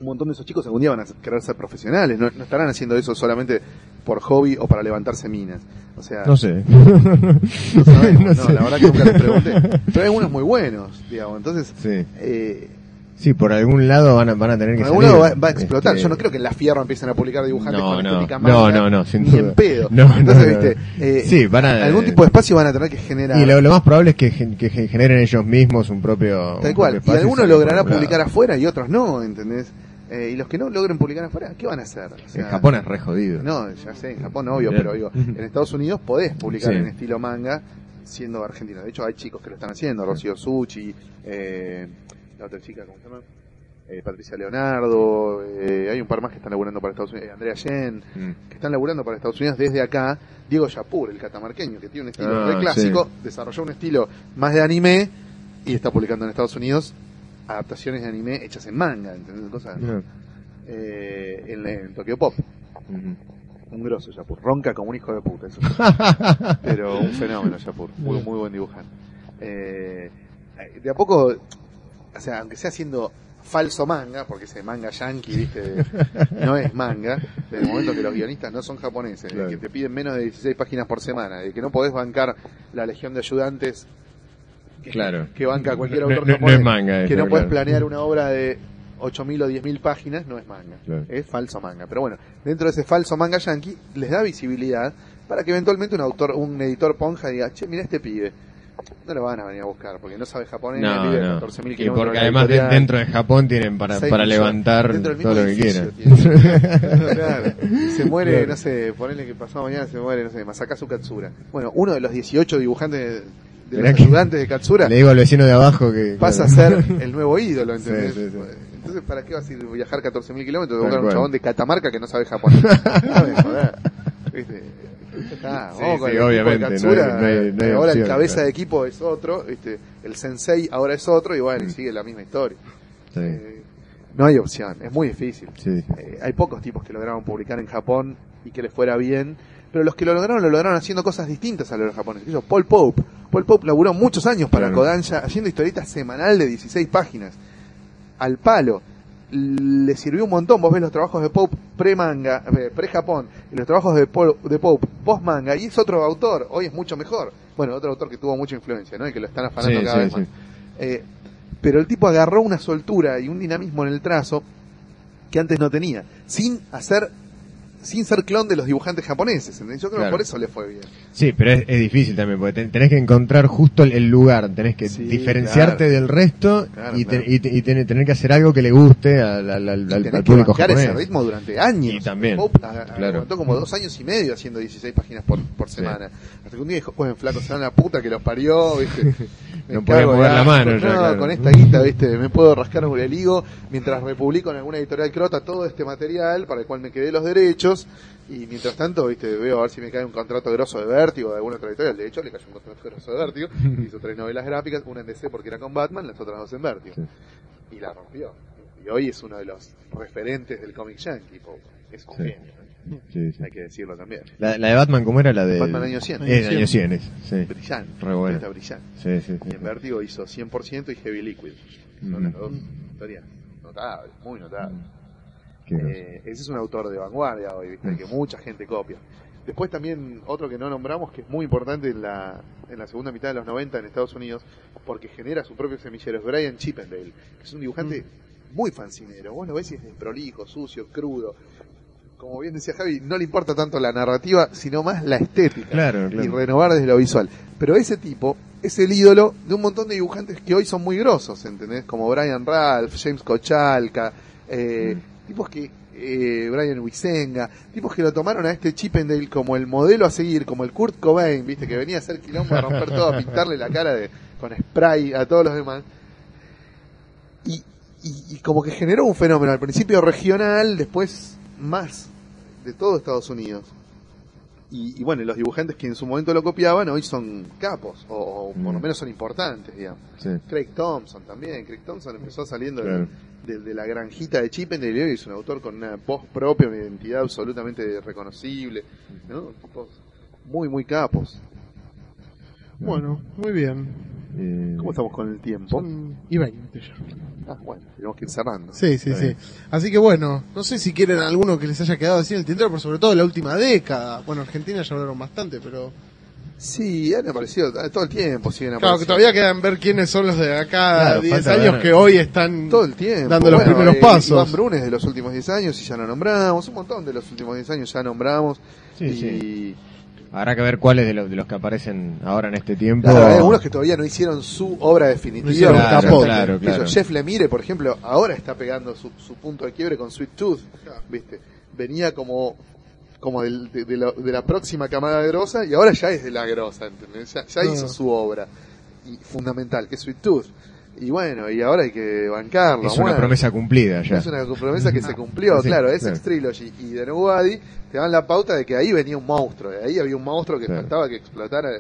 un montón de esos chicos algún día van a querer ser profesionales, no, no estarán haciendo eso solamente por hobby o para levantarse minas. O sea, No sé. no sabemos, No no, sé. la verdad que nunca les pregunté. Pero hay algunos muy buenos, digamos, entonces, Sí. eh, Sí, por algún lado van a, van a tener que por algún salir. lado va, va a explotar. Este, Yo no creo que en la Fierro empiecen a publicar dibujantes No, con no. estética No, manga, no, no, sin ni duda. en pedo. No, no, Entonces, no, no. viste, eh, Sí, van a- algún tipo de espacio van a tener que generar. Y lo, lo más probable es que, gen- que gen- generen ellos mismos un propio. Tal cual. propio Y algunos salgan por logrará algún lado. publicar afuera y otros no, ¿entendés? Eh, y los que no logren publicar afuera, ¿qué van a hacer? O sea, En Japón es re jodido. No, ya sé, en Japón obvio, pero digo, en Estados Unidos podés publicar Sí. en estilo manga siendo argentino. De hecho, hay chicos que lo están haciendo, Rocío Suchi, eh, la otra chica, ¿cómo se llama? Eh, Patricia Leonardo, eh, hay un par más que están laburando para Estados Unidos, eh, Andrea Yen, Mm. que están laburando para Estados Unidos desde acá. Diego Yapur, el catamarqueño, que tiene un estilo Ah, re clásico, desarrolló un estilo más de anime y está publicando en Estados Unidos adaptaciones de anime hechas en manga, ¿entendés? Cosas, en, en Tokyo Pop. Un grosso Yapur, ronca como un hijo de puta, eso. pero un fenómeno Yapur, muy, muy buen dibujante. De a poco, o sea, aunque sea haciendo falso manga, porque ese manga yankee, viste, no es manga, desde el momento que los guionistas no son japoneses, de Claro. que te piden menos de 16 páginas por semana, de que no podés bancar la legión de ayudantes que, Claro. que banca cualquier No- autor no- no japonés, es manga que no puedes claro. planear una obra de 8.000 o 10.000 páginas, no es manga, Claro. es falso manga. Pero bueno, dentro de ese falso manga yankee les da visibilidad para que eventualmente un autor, un editor ponja diga, che, mira este pibe. No lo van a venir a buscar porque no sabe japonés, No, vive a no. 14.000 Y porque además de- dentro de Japón tienen para, para levantar todo lo que quieran. Claro. Se muere, Claro. no sé, ponele que pasado mañana se muere, no sé, Masakazu Katsura. Bueno, uno de los 18 dibujantes de, de los ayudantes de Katsura Le digo al vecino de abajo que. pasa a ser el nuevo ídolo, ¿entendés? Sí, sí, sí. Entonces, ¿para qué vas a ir a viajar 14.000 kilómetros de Tal buscar un chabón de Catamarca que no sabe japonés? ¿Viste? Sí, vamos con sí, el obviamente, no Katsura, hay- no hay- no hay ahora el opción, cabeza claro. de equipo es otro, ¿viste? el sensei ahora es otro y bueno, y Mm. sigue la misma historia. Sí, Eh, no hay opción, es muy difícil. Eh, hay pocos tipos que lograron publicar en Japón y que les fuera bien, pero los que lo lograron lo lograron haciendo cosas distintas a los japoneses. Yo, Paul Pope. Paul Pope laburó muchos años para Claro. Kodansha haciendo historietas semanal de 16 páginas. Al palo. Le sirvió un montón. Vos ves los trabajos de Pope pre-manga, eh, pre-Japón, y los trabajos de, Paul- de Pope post-manga, y es otro autor. Hoy es mucho mejor. Bueno, otro autor que tuvo mucha influencia, ¿no? Y que lo están afanando Sí, cada sí, vez sí. más. Eh, pero el tipo agarró una soltura y un dinamismo en el trazo que antes no tenía, sin hacer, sin ser clon de los dibujantes japoneses. ¿entendés? Yo creo que por eso le fue bien. Sí, pero es, es difícil también, porque ten- tenés que encontrar justo el, el lugar, tenés que Sí, diferenciarte claro. del resto Claro, y, te- claro. y te- y tener, tener que hacer algo que le guste al, al, al- al- que público japonés. ese ritmo durante años. Y también, Pope a- a- claro. aguantó como dos años y medio haciendo 16 páginas por, por semana. Hasta que un día dijo, bueno, flaco, se dan la puta que los parió, ¿viste? me No podía mover la mano ya, No, claro. con esta guita, viste, me puedo rascar un el higo mientras republico en alguna editorial crota todo este material para el cual me quedé los derechos. Y mientras tanto, viste, veo a ver si me cae un contrato grosso de Vértigo de alguna otra editorial. De hecho, le cayó un contrato grosso de Vértigo. Hizo tres novelas gráficas, una en DC porque era con Batman, las otras dos en Vértigo. Y la rompió. Y hoy es uno de los referentes del cómic yankee. Es un Sí. genio. Sí, sí. Hay que decirlo también. La, la de Batman, ¿cómo era la de...? Batman año 100. Eh, año 100, es, sí. Brillante. Re buena. Está brillante. Sí, Y en Vértigo hizo 100% y Heavy Liquid. Son las dos historias notables, muy notables. Eh, ese es un autor de vanguardia hoy, ¿viste? que mucha gente copia. Después también otro que no nombramos, que es muy importante en la, en la segunda mitad de los 90 en Estados Unidos, porque genera su propio semillero, es Brian Chippendale, que es un dibujante muy fancinero. Vos lo ves y es desprolijo, sucio, crudo. Como bien decía Javi, no le importa tanto la narrativa, sino más la estética Claro, y claro. renovar desde lo visual. Pero ese tipo es el ídolo de un montón de dibujantes que hoy son muy grosos, ¿entendés? Como Brian Ralph, James Kochalka, eh, tipos que, eh, Brian Wisenga, tipos que lo tomaron a este Chippendale como el modelo a seguir, como el Kurt Cobain, ¿viste? Que venía a hacer quilombo, a romper todo, a pintarle la cara de, con spray a todos los demás. Y, y, y como que generó un fenómeno, al principio regional, después más de todo Estados Unidos. Y, y bueno, los dibujantes que en su momento lo copiaban hoy son capos, o, o por lo Mm. menos son importantes, digamos. Sí. Craig Thompson también, Craig Thompson empezó saliendo Claro. De, la granjita de Chippendale y hoy es un autor con una voz propia, una identidad absolutamente reconocible, ¿no? Tipos muy, muy capos. Bueno, muy bien. Eh, ¿Cómo estamos con el tiempo? Son y 20 ya. Ah, bueno, tenemos que ir cerrando. Sí, sí, sí. Así que bueno, no sé si quieren alguno que les haya quedado así en el tintero, pero sobre todo en la última década. Bueno, Argentina ya hablaron bastante, pero... Sí, han aparecido todo el tiempo, siguen Claro, que todavía quedan ver quiénes son los de acá Claro, 10 falta años ver. que hoy están todo el tiempo. dando los Bueno, primeros eh, pasos. Iván Brunes de los últimos 10 años y ya lo nombramos, un montón de los últimos 10 años ya nombramos. Sí, y sí. Habrá que ver cuáles de los, de los que aparecen ahora en este tiempo. Claro, hay algunos que todavía no hicieron su obra definitiva. No Claro, claro, yo, claro. Jeff Lemire, por ejemplo, ahora está pegando su, su punto de quiebre con Sweet Tooth, ¿viste? Venía como como del- de, de la, de la próxima camada grosa y ahora ya es de la grosa, ¿entendés? Ya, ya No. hizo su obra y fundamental, que es Sweet Tooth. Y bueno, y ahora hay que bancarlo. Es una promesa cumplida ya. Es una promesa que se cumplió, Sí, claro, Essex claro. Trilogy y The Nobody te dan la pauta de que ahí venía un monstruo, de ahí había un monstruo que Claro. faltaba que explotara,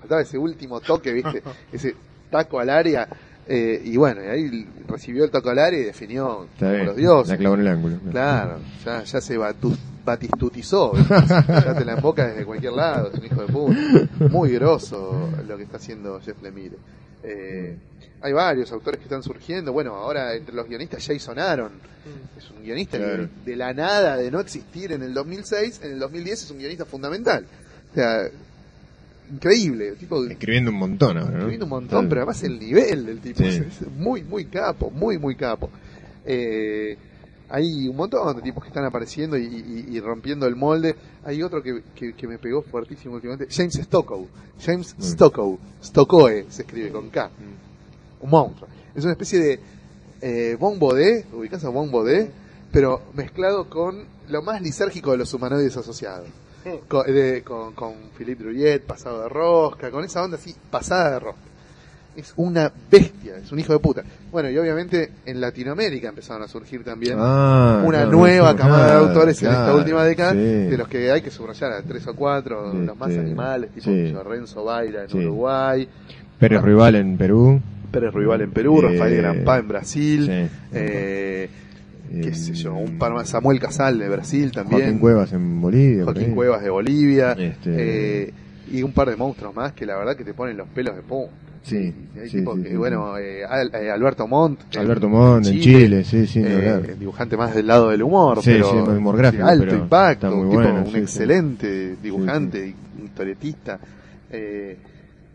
faltaba ese último toque, viste, ese taco al área, eh, y bueno, y ahí recibió el taco al área y definió Está como bien. los dioses. La clavó en el ángulo. Claro, ya, ya se batistutizó, ya te la emboca desde cualquier lado, es un hijo de puta. Muy grosso lo que está haciendo Jeff Lemire. Eh, hay varios autores que están surgiendo, bueno, ahora entre los guionistas Jason Aaron, es un guionista Claro. que de la nada, de no existir en el 2006, en el 2010 es un guionista fundamental. O sea, increíble, el tipo Escribiendo un montón ahora, ¿no? escribiendo un montón, pero además el nivel del tipo Sí. es, es muy, muy capo, muy, muy capo. Eh, hay un montón de tipos que están apareciendo y, y- y rompiendo el molde. Hay otro que, que, que me pegó fuertísimo últimamente, James Stockow. James Mm. Stockow, Stockoe se escribe con K. Un monstruo. Es una especie de eh, Bon Bodé, ubicás a Bon Bodé, pero mezclado con lo más lisérgico de los humanoides asociados. Con, de- con, con Philippe Druyet, pasado de rosca, con esa onda así, pasada de rosca. Es una bestia, es un hijo de puta. Bueno, y obviamente en Latinoamérica empezaron a surgir también Ah, una claro, nueva claro, camada de autores en esta última década, sí. de los que hay que subrayar a tres o cuatro, Sí, los más sí. animales, tipo Sí. Renzo Baila en Sí. Uruguay, Pérez Rival en Perú. Pérez Rival en Perú, Eh, Rafael Granpá en Brasil, Sí. eh, qué sé yo, un par más, Samuel Casal de Brasil también, Joaquín Cuevas en Bolivia. Joaquín. Cuevas de Bolivia, Este- eh, y un par de monstruos más que la verdad que te ponen los pelos de punta. Sí, hay sí, tipos sí, que, sí, bueno, eh, eh, Alberto Montt. Alberto Montt en Chile, sí, sí, eh, dibujante más del lado del humor, pero humor gráfico, alto pero impacto, un tipo, bueno, un excelente dibujante, historietista. Eh,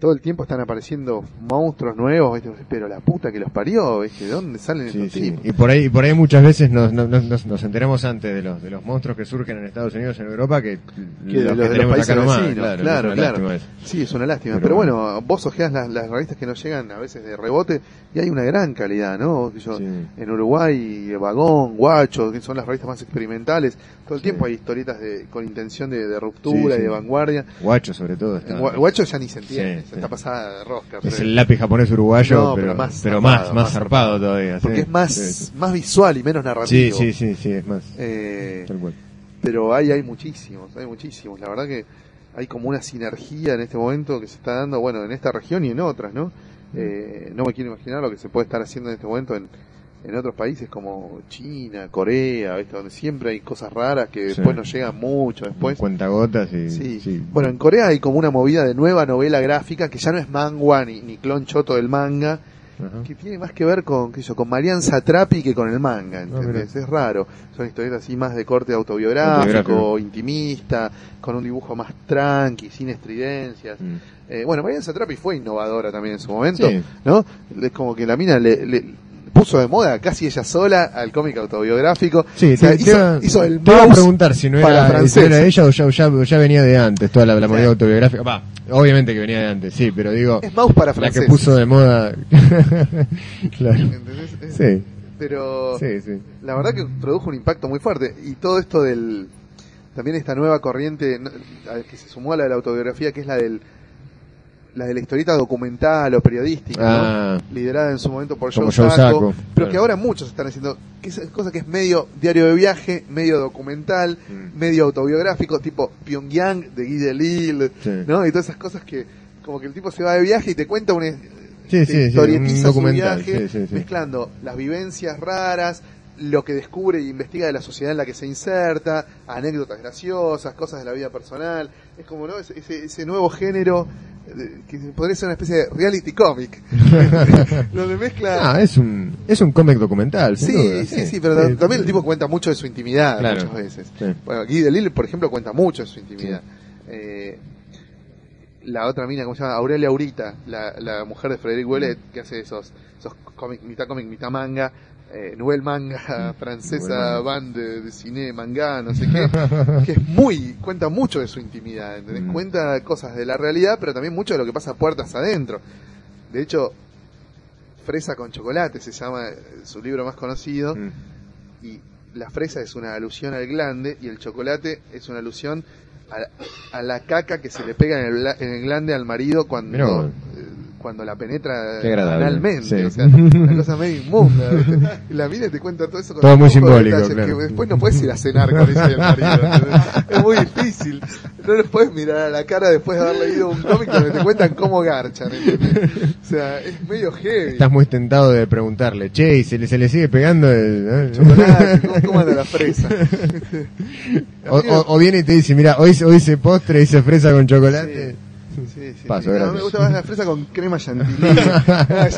todo el tiempo están apareciendo monstruos nuevos, ¿viste? pero la puta que los parió, ¿viste? ¿de dónde salen Sí, estos sí. tipos? Y por ahí, y por ahí muchas veces nos, nos, nos- nos enteramos antes de los, de los monstruos que surgen en Estados Unidos, en Europa, que, Que de los, de los tenemos países acá nomás. Claro, claro, es una claro. lástima eso. Sí, es una lástima. Pero, Pero bueno, vos ojeás las, las revistas que nos llegan a veces de rebote y hay una gran calidad, ¿no? Que yo- Sí. En Uruguay, Vagón, Guacho, que son las revistas más experimentales. Todo el Sí. tiempo hay historietas de, con intención de, de ruptura Sí, y de sí. vanguardia. Guacho sobre todo. Está, Guacho ya ni se entiende. Sí, está pasada de rosca. Es pero- el lápiz japonés uruguayo, No, pero, pero más pero zarpado, más, más zarpado todavía. porque sí. es más, Sí, más visual y menos sí, narrativo. sí, sí, sí, es más. Eh, Tal cual. pero hay, hay muchísimos, hay muchísimos. La verdad que hay como una sinergia en este momento que se está dando, bueno, en esta región y en otras, ¿no? Eh, no me quiero imaginar lo que se puede estar haciendo en este momento en, en otros países como China, Corea, ¿viste? donde siempre hay cosas raras que Sí. después nos llegan mucho después. Cuentagotas y. Sí. sí. Bueno, en Corea hay como una movida de nueva novela gráfica que ya no es manga ni, ni clon choto del manga, Ajá. que tiene más que ver con, qué sé yo, con Marian Satrapi que con el manga, ¿entendés? Ah, mira. es raro. Son historietas así más de corte autobiográfico, Autobiográfico. intimista, con un dibujo más tranqui, sin estridencias. Mm. Eh, bueno, Marian Satrapi fue innovadora también en su momento, Sí. ¿no? Es como que la mina le, le puso de moda casi ella sola al cómic autobiográfico. Sí, O sea, te, te hizo, iba, hizo el te iba a preguntar si no era, si era ella o ya, ya, ya venía de antes, toda la, la movida autobiográfica. Va, obviamente que venía de antes, sí, pero digo, Es mouse para la franceses. que puso de moda. claro. ¿entendés? Sí, Pero sí, sí. la verdad que produjo un impacto muy fuerte. Y todo esto del. También esta nueva corriente que se sumó a la de la autobiografía, que es la del. La de la historieta documental o periodística, Ah. ¿no? liderada en su momento por Joe Sacco, Sacco, pero claro. que ahora muchos están haciendo, que es cosa que es medio diario de viaje, medio documental, Mm. medio autobiográfico, tipo Pyongyang de Guy Delisle, Sí. ¿no? Y todas esas cosas que, como que el tipo se va de viaje y te cuenta una, Sí, sí, historietiza un su viaje, mezclando las vivencias raras, lo que descubre e investiga de la sociedad en la que se inserta, anécdotas graciosas, cosas de la vida personal. Es como ¿no? ese, ese, nuevo género que podría ser una especie de reality comic, donde mezcla... Ah, es un, es un cómic documental, Sí, duda, sí, sí, pero también el tipo cuenta mucho de su intimidad Claro. muchas veces. Bueno, Guy Delisle, por ejemplo, cuenta mucho de su intimidad. Eh, la otra mina, ¿cómo se llama? Aurelia Aurita, la, la mujer de Frederic Ouellet, que hace esos, esos cómics, mitad cómic, mitad manga, eh, nouvelle manga francesa, bande de cine, manga, no sé qué, que es muy, cuenta mucho de su intimidad, ¿entendés? Mm. Cuenta cosas de la realidad, pero también mucho de lo que pasa puertas adentro. De hecho, Fresa con chocolate se llama eh, su libro más conocido, Mm. y la fresa es una alusión al glande y el chocolate es una alusión a, a la caca que se le pega en el, en el glande al marido cuando. Cuando la penetra analmente, sí. o sea, una cosa medio inmunda. la mina te cuenta todo eso con Todo muy de simbólico, detalles claro. que después no puedes ir a cenar con ella y el marido. Es muy difícil. No les puedes mirar a la cara después de haber leído un cómic donde te cuentan cómo garchan. ¿entendés? O sea, es medio heavy. Estás muy tentado de preguntarle, che, ¿y se le, se le sigue pegando el... ¿eh? Chocolate, ¿cómo, cómo anda la fresa? o, o- o viene y te dice, mira, hoy, hoy hice postre, hice fresa con chocolate. Sí, sí, Paso, sí. No, gracias. me gusta más la fresa con crema chantilly. Ah,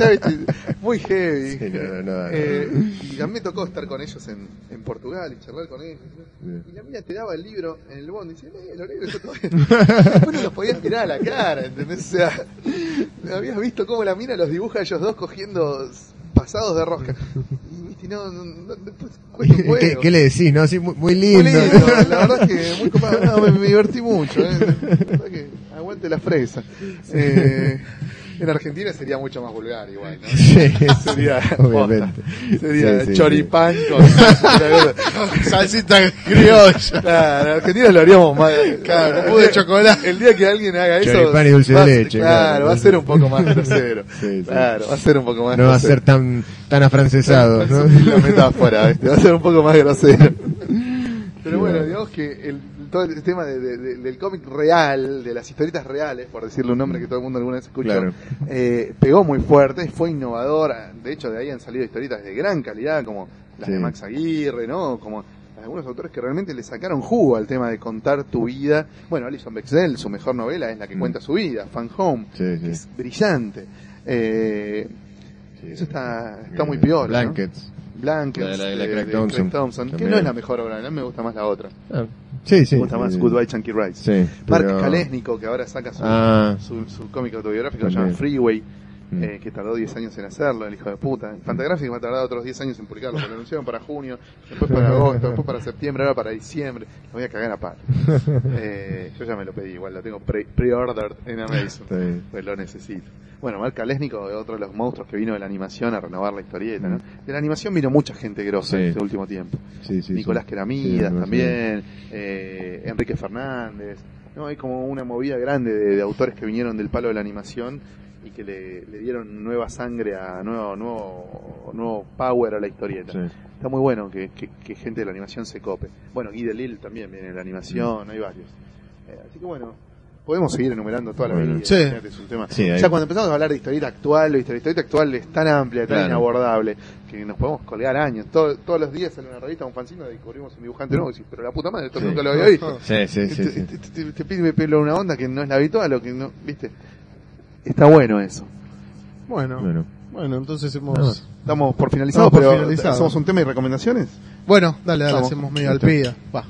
muy heavy. Sí, no, no, no. Eh, y a mí me tocó estar con ellos en, en Portugal y charlar con ellos. Y la mina te daba el libro en el bond y dice, eh, lo negro, yo todavía. Después no los podías mirar a la cara, ¿entendés? O sea, habías visto cómo la mina los dibuja ellos dos cogiendo pasados de rosca. Y viste, no, no, no, después cuesta ¿Qué, qué le decís? No, sí, muy, muy Muy lindo. lindo, la verdad es que muy copado, no, me, me divertí mucho, ¿eh? la verdad que aguante la fresa. Eh, en Argentina sería mucho más vulgar igual, ¿no? Sí, Sería, obviamente. posta. sería Sí, sí, choripán con Salsita criolla. Claro, en Argentina lo haríamos más. Claro, el de día- chocolate. El día que alguien haga eso. Choripán y dulce de leche, Claro, claro. va a ser un poco más grosero. Sí, sí. Claro, va a ser un poco más No va a ser tan, tan afrancesado, la metáfora, ¿viste? va a ser un poco más grosero. Pero bueno, digamos que el, todo el tema de- de- de- del cómic real, de las historietas reales, por decirle un nombre que todo el mundo alguna vez escuchó, Claro. eh, pegó muy fuerte, fue innovador. De hecho, de ahí han salido historietas de gran calidad, como las de. Max Aguirre, ¿no? Como algunos autores que realmente le sacaron jugo al tema de contar tu vida. Bueno, Alison Bechdel, su mejor novela es la que Mm. cuenta su vida, Fan Home, Sí, que es brillante. Eh, eso está, está muy piola. ¿no? Blankets. La de la- de de- Craig de Thompson. Thompson, que no es la mejor obra, a mí me gusta más la otra. Ah, sí, sí. me gusta más Goodbye Chunky Rice. Sí, Mark pero- Kalesnikov, que ahora saca su, Ah. su, su cómic autobiográfico, se llama Freeway, Mm. eh, que tardó 10 años en hacerlo, el hijo de puta. Fantagraphics va a tardar otros 10 años en publicarlo, lo anunciaron para junio, después para agosto, después para septiembre, ahora para diciembre. Lo voy a cagar a palo. Eh, yo ya me lo pedí, igual lo tengo pre- pre-ordered en Amazon, pues lo necesito. Bueno, Mark Kalesnikov es otro de los monstruos que vino de la animación a renovar la historieta, ¿no? De la animación vino mucha gente grosa Mm. Sí. este último tiempo. Sí, sí, Nicolás. Queramidas también, eh, Enrique Fernández, No, hay como una movida grande de, de autores que vinieron del palo de la animación y que le, le dieron nueva sangre a nuevo, nuevo, nuevo power a la historieta. Sí. Está muy bueno que, que- que gente de la animación se cope. Bueno, Guy Delisle también viene de la animación, hay varios. Eh, así que bueno, podemos seguir enumerando toda la vida. Sí. Es un tema. Sí, cuando empezamos a hablar de historieta actual, ¿viste? la historieta actual es tan amplia, tan Claro. inabordable, que nos podemos colgar años. Todo- todos los días sale una revista, un fanzine, descubrimos un dibujante nuevo y decís, pero la puta madre, esto Sí. nunca lo había visto. Sí, sí, sí. te, te- te- te pide pelo una onda que no es la habitual o que no, viste. Está bueno eso. Bueno, bueno, Bueno. entonces hemos... Ah. Estamos por por pero finalizados. hacemos un tema y recomendaciones. Bueno, dale, dale, Vamos. hacemos medio al pida. Va.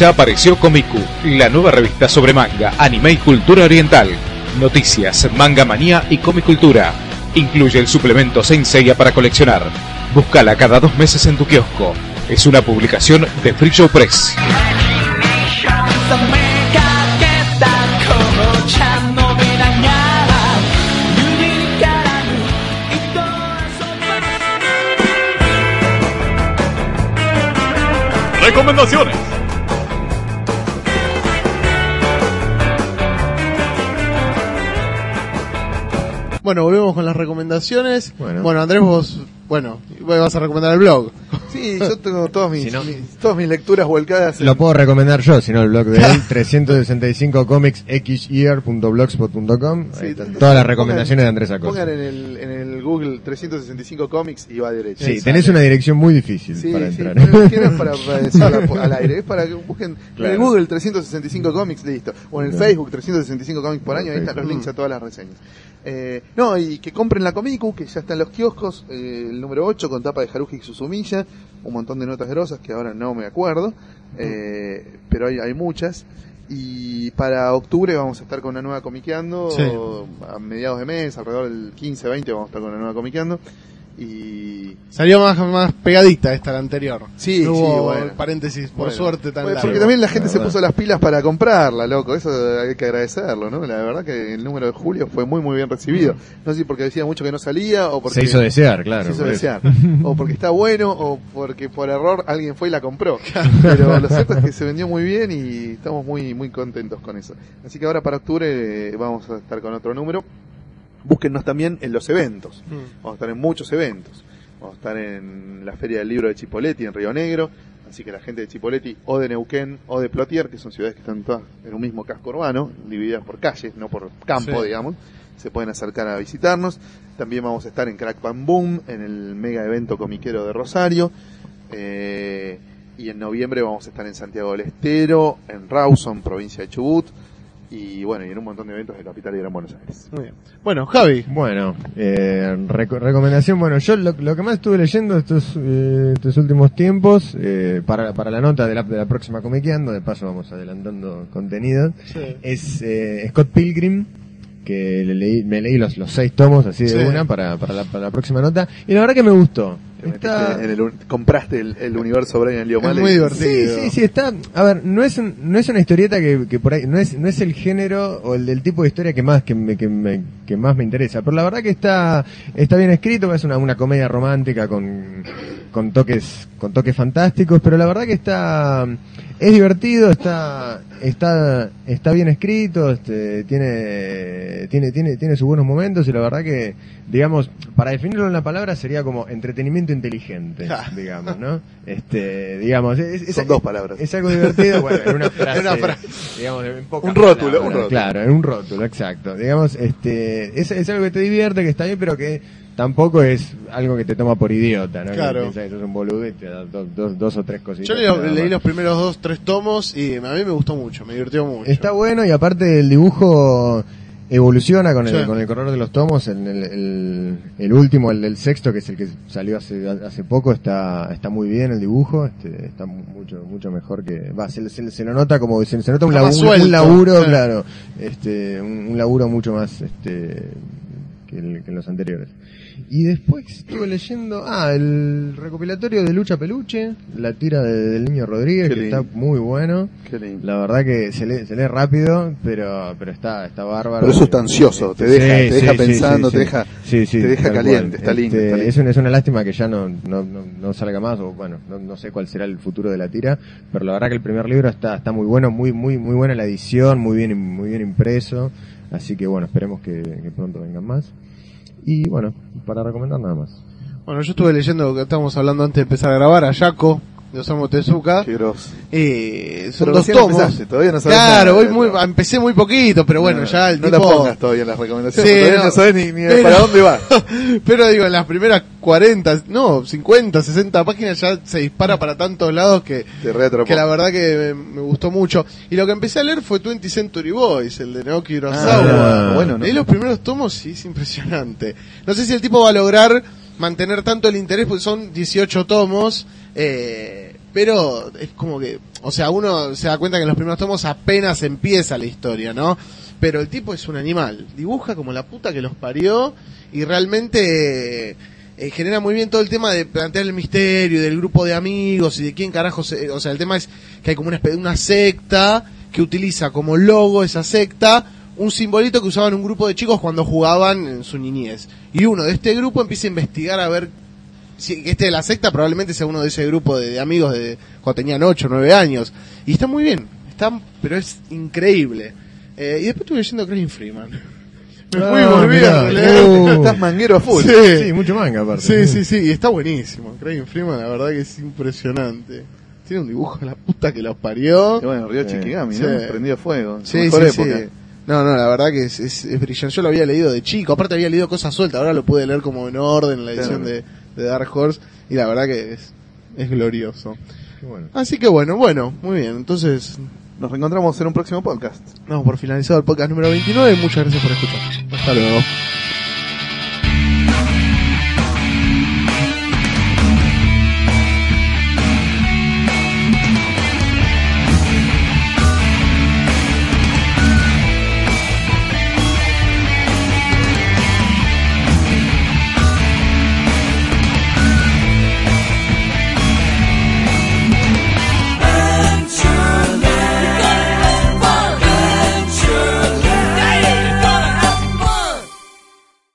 se apareció Comiku, la nueva revista sobre manga, anime y cultura oriental. Noticias, manga manía y comicultura. Incluye el suplemento Senseiya para coleccionar. Búscala cada dos meses en tu kiosco. Es una publicación de Free Show Press. Recomendaciones Bueno, volvemos con las recomendaciones. Bueno. Bueno, Andrés, vos bueno, vas a recomendar el blog. Sí, yo tengo todas mis, Si no- mis- todas mis lecturas volcadas en- Lo puedo recomendar yo, si no el blog de él, 365 comicsxyear.blogspot.com. Sí, Ahí están pongan- todas las recomendaciones de Andrés Acosta. Pongan en el, en el Google 365 Comics y va derecho. Sí, tenés una dirección muy difícil Sí, para sí, entrar. no es para, al, aire, es para que busquen en Claro. el Google 365 Comics, listo. O en el Claro. Facebook 365 Comics por año, ahí están los links a todas las reseñas. Eh, no, y que compren la Comicu, que ya está en los kioscos, eh, el número 8 con tapa de Haruji Suzumiya, un montón de notas grosas que ahora no me acuerdo, eh, pero hay, hay muchas. Y para octubre vamos a estar con una nueva comiqueando, Sí. a mediados de mes, alrededor del 15-20 vamos a estar con una nueva comiqueando. Y Salió más, más pegadita esta la anterior. Sí, No sí, hubo bueno. paréntesis, por Bueno, suerte tan largo. Porque también la gente la se verdad. puso las pilas para comprarla, loco. Eso hay que agradecerlo, ¿no? La verdad que el número de julio fue muy, muy bien recibido. No sé si porque decía mucho que no salía o porque Se hizo desear, claro. se hizo desear. O porque está bueno o porque por error alguien fue y la compró. Pero lo cierto es que se vendió muy bien y estamos muy, muy contentos con eso. Así que ahora para octubre eh, vamos a estar con otro número. Búsquennos también en los eventos. Mm. Vamos a estar en muchos eventos. Vamos a estar en la Feria del Libro de Chipoleti en Río Negro. Así que la gente de Chipoleti o de Neuquén o de Plotier, que son ciudades que están todas en un mismo casco urbano, divididas por calles, no por campo, Sí. digamos, se pueden acercar a visitarnos. También vamos a estar en Crack Bam Boom, en el mega evento comiquero de Rosario. Eh, y en noviembre vamos a estar en Santiago del Estero, en Rawson, provincia de Chubut. Y bueno, y en un montón de eventos de Capital y Gran Buenos Aires. Muy bien. Bueno, Javi. Bueno, eh, reco- recomendación, bueno, yo lo, lo que más estuve leyendo estos, eh, estos últimos tiempos, eh, para, para la nota de la, de la próxima Comiqueando, de paso vamos adelantando contenido, es eh, Scott Pilgrim, que le leí, me leí los, los seis tomos así de Sí. una para, para, la, para la próxima nota, y la verdad que me gustó. Te Está- metiste en el un- compraste el, el universo Brian Lee Es O'Malley. muy Sí, divertido. sí, sí, está. A ver, no es, un- no es una historieta que, que por ahí, no es, no es el género o el del tipo de historia que más, que me, que me, que más me interesa. Pero la verdad que está, está bien escrito, es una, una comedia romántica con, con toques, con toques fantásticos, pero la verdad que está, es divertido, está, está, está bien escrito, este, tiene, tiene, tiene, tiene sus buenos momentos y la verdad que, digamos, para definirlo en la palabra sería como entretenimiento inteligente, digamos, ¿no? Este, digamos, es, es- Son dos palabras. Es algo divertido, bueno, en una frase, En una frase. digamos, en Un rótulo, palabras, un rótulo. Claro, en un rótulo, exacto. Digamos, este, es, es algo que te divierte, que está bien, pero que tampoco es algo que te toma por idiota, ¿no? Claro. Que piensas que sos un boludo y te da do- dos, dos o tres cositas. Yo leí, leí los primeros dos, tres tomos y a mí me gustó mucho, me divirtió mucho. Está bueno y aparte el dibujo evoluciona con el, Sí. con el correr de los tomos. El, el, el- el último, el del sexto, que es el que salió hace, hace poco, está, está muy bien el dibujo. Este, está mu- mucho, mucho mejor que, va, se, se- se lo nota como, se, se nota un, laburo, sí. claro, este, un, un laburo mucho más, este, que, el- que los anteriores. Y después estuve leyendo, ah, el recopilatorio de Lucha Peluche, la tira de- del niño Rodríguez, Qué que lindo. está muy bueno. Qué lindo. La verdad que se lee, se lee rápido, pero, pero está, está bárbaro. Pero es sustancioso, te deja- te deja pensando, te deja- sí, sí, te deja caliente, está lindo, Este, está lindo. Es, una, es una lástima que ya no, no, no, no salga más, o bueno, no, no sé cuál será el futuro de la tira, pero la verdad que el primer libro está, está muy bueno, muy, muy, muy buena la edición, muy bien, muy bien impreso, así que bueno, esperemos que, que pronto vengan más. Y bueno, para recomendar nada más. Bueno, yo estuve leyendo que estábamos hablando antes de empezar a grabar a Jaco de Osamu Tezuka. Qué grosso. Eh, son Pero dos tomos. empezaste, todavía no sabes Claro, nada. voy muy, empecé muy poquito, pero bueno, No, ya el no tipo... la pongas todavía en las recomendaciones, Sí, todavía no. no, sabes ni, ni Pero- para dónde va. Pero digo, en las primeras 40, no, 50, 60 páginas ya se dispara para tantos lados que, que la verdad que me, me gustó mucho. Y lo que empecé a leer fue 20 Century Boys, el de Naoki Urasawa. Ah, bueno, ¿no? Leí los primeros tomos y es impresionante. No sé si el tipo va a lograr mantener tanto el interés, porque son 18 tomos, eh, pero es como que, o sea, uno se da cuenta que en los primeros tomos apenas empieza la historia, ¿no? Pero el tipo es un animal, dibuja como la puta que los parió y realmente eh, genera muy bien todo el tema de plantear el misterio del grupo de amigos y de quién carajo se, o sea, el tema es que hay como una, una secta que utiliza como logo esa secta un simbolito que usaban un grupo de chicos cuando jugaban en su niñez. Y uno de este grupo empieza a investigar a ver este de la secta probablemente sea uno de ese grupo de, de amigos de cuando tenían 8 o 9 años. Y está muy bien, está, pero es increíble. Eh, y después estuve leyendo Crane Freeman. Me Ah, fui y volví mirá. a releer. Uh. Estás manguero a full. Sí. Sí, mucho manga aparte. Sí, sí, sí, y está buenísimo. Craig Freeman, la verdad que es impresionante. Tiene un dibujo de la puta que los parió. Y bueno, Ryo Sí. Shikigami, Sí. ¿no? Prendido fuego. Sí, mejor sí, época. sí. No, no, la verdad que es, es, es brillante. Yo lo había leído de chico, aparte había leído cosas sueltas, ahora lo pude leer como en orden en la edición Claro. de, de Dark Horse y la verdad que es, es glorioso. Bueno. Así que bueno, bueno, muy bien. Entonces, Nos reencontramos en un próximo podcast. damos por finalizado el podcast número 29 muchas gracias por escuchar. Hasta luego.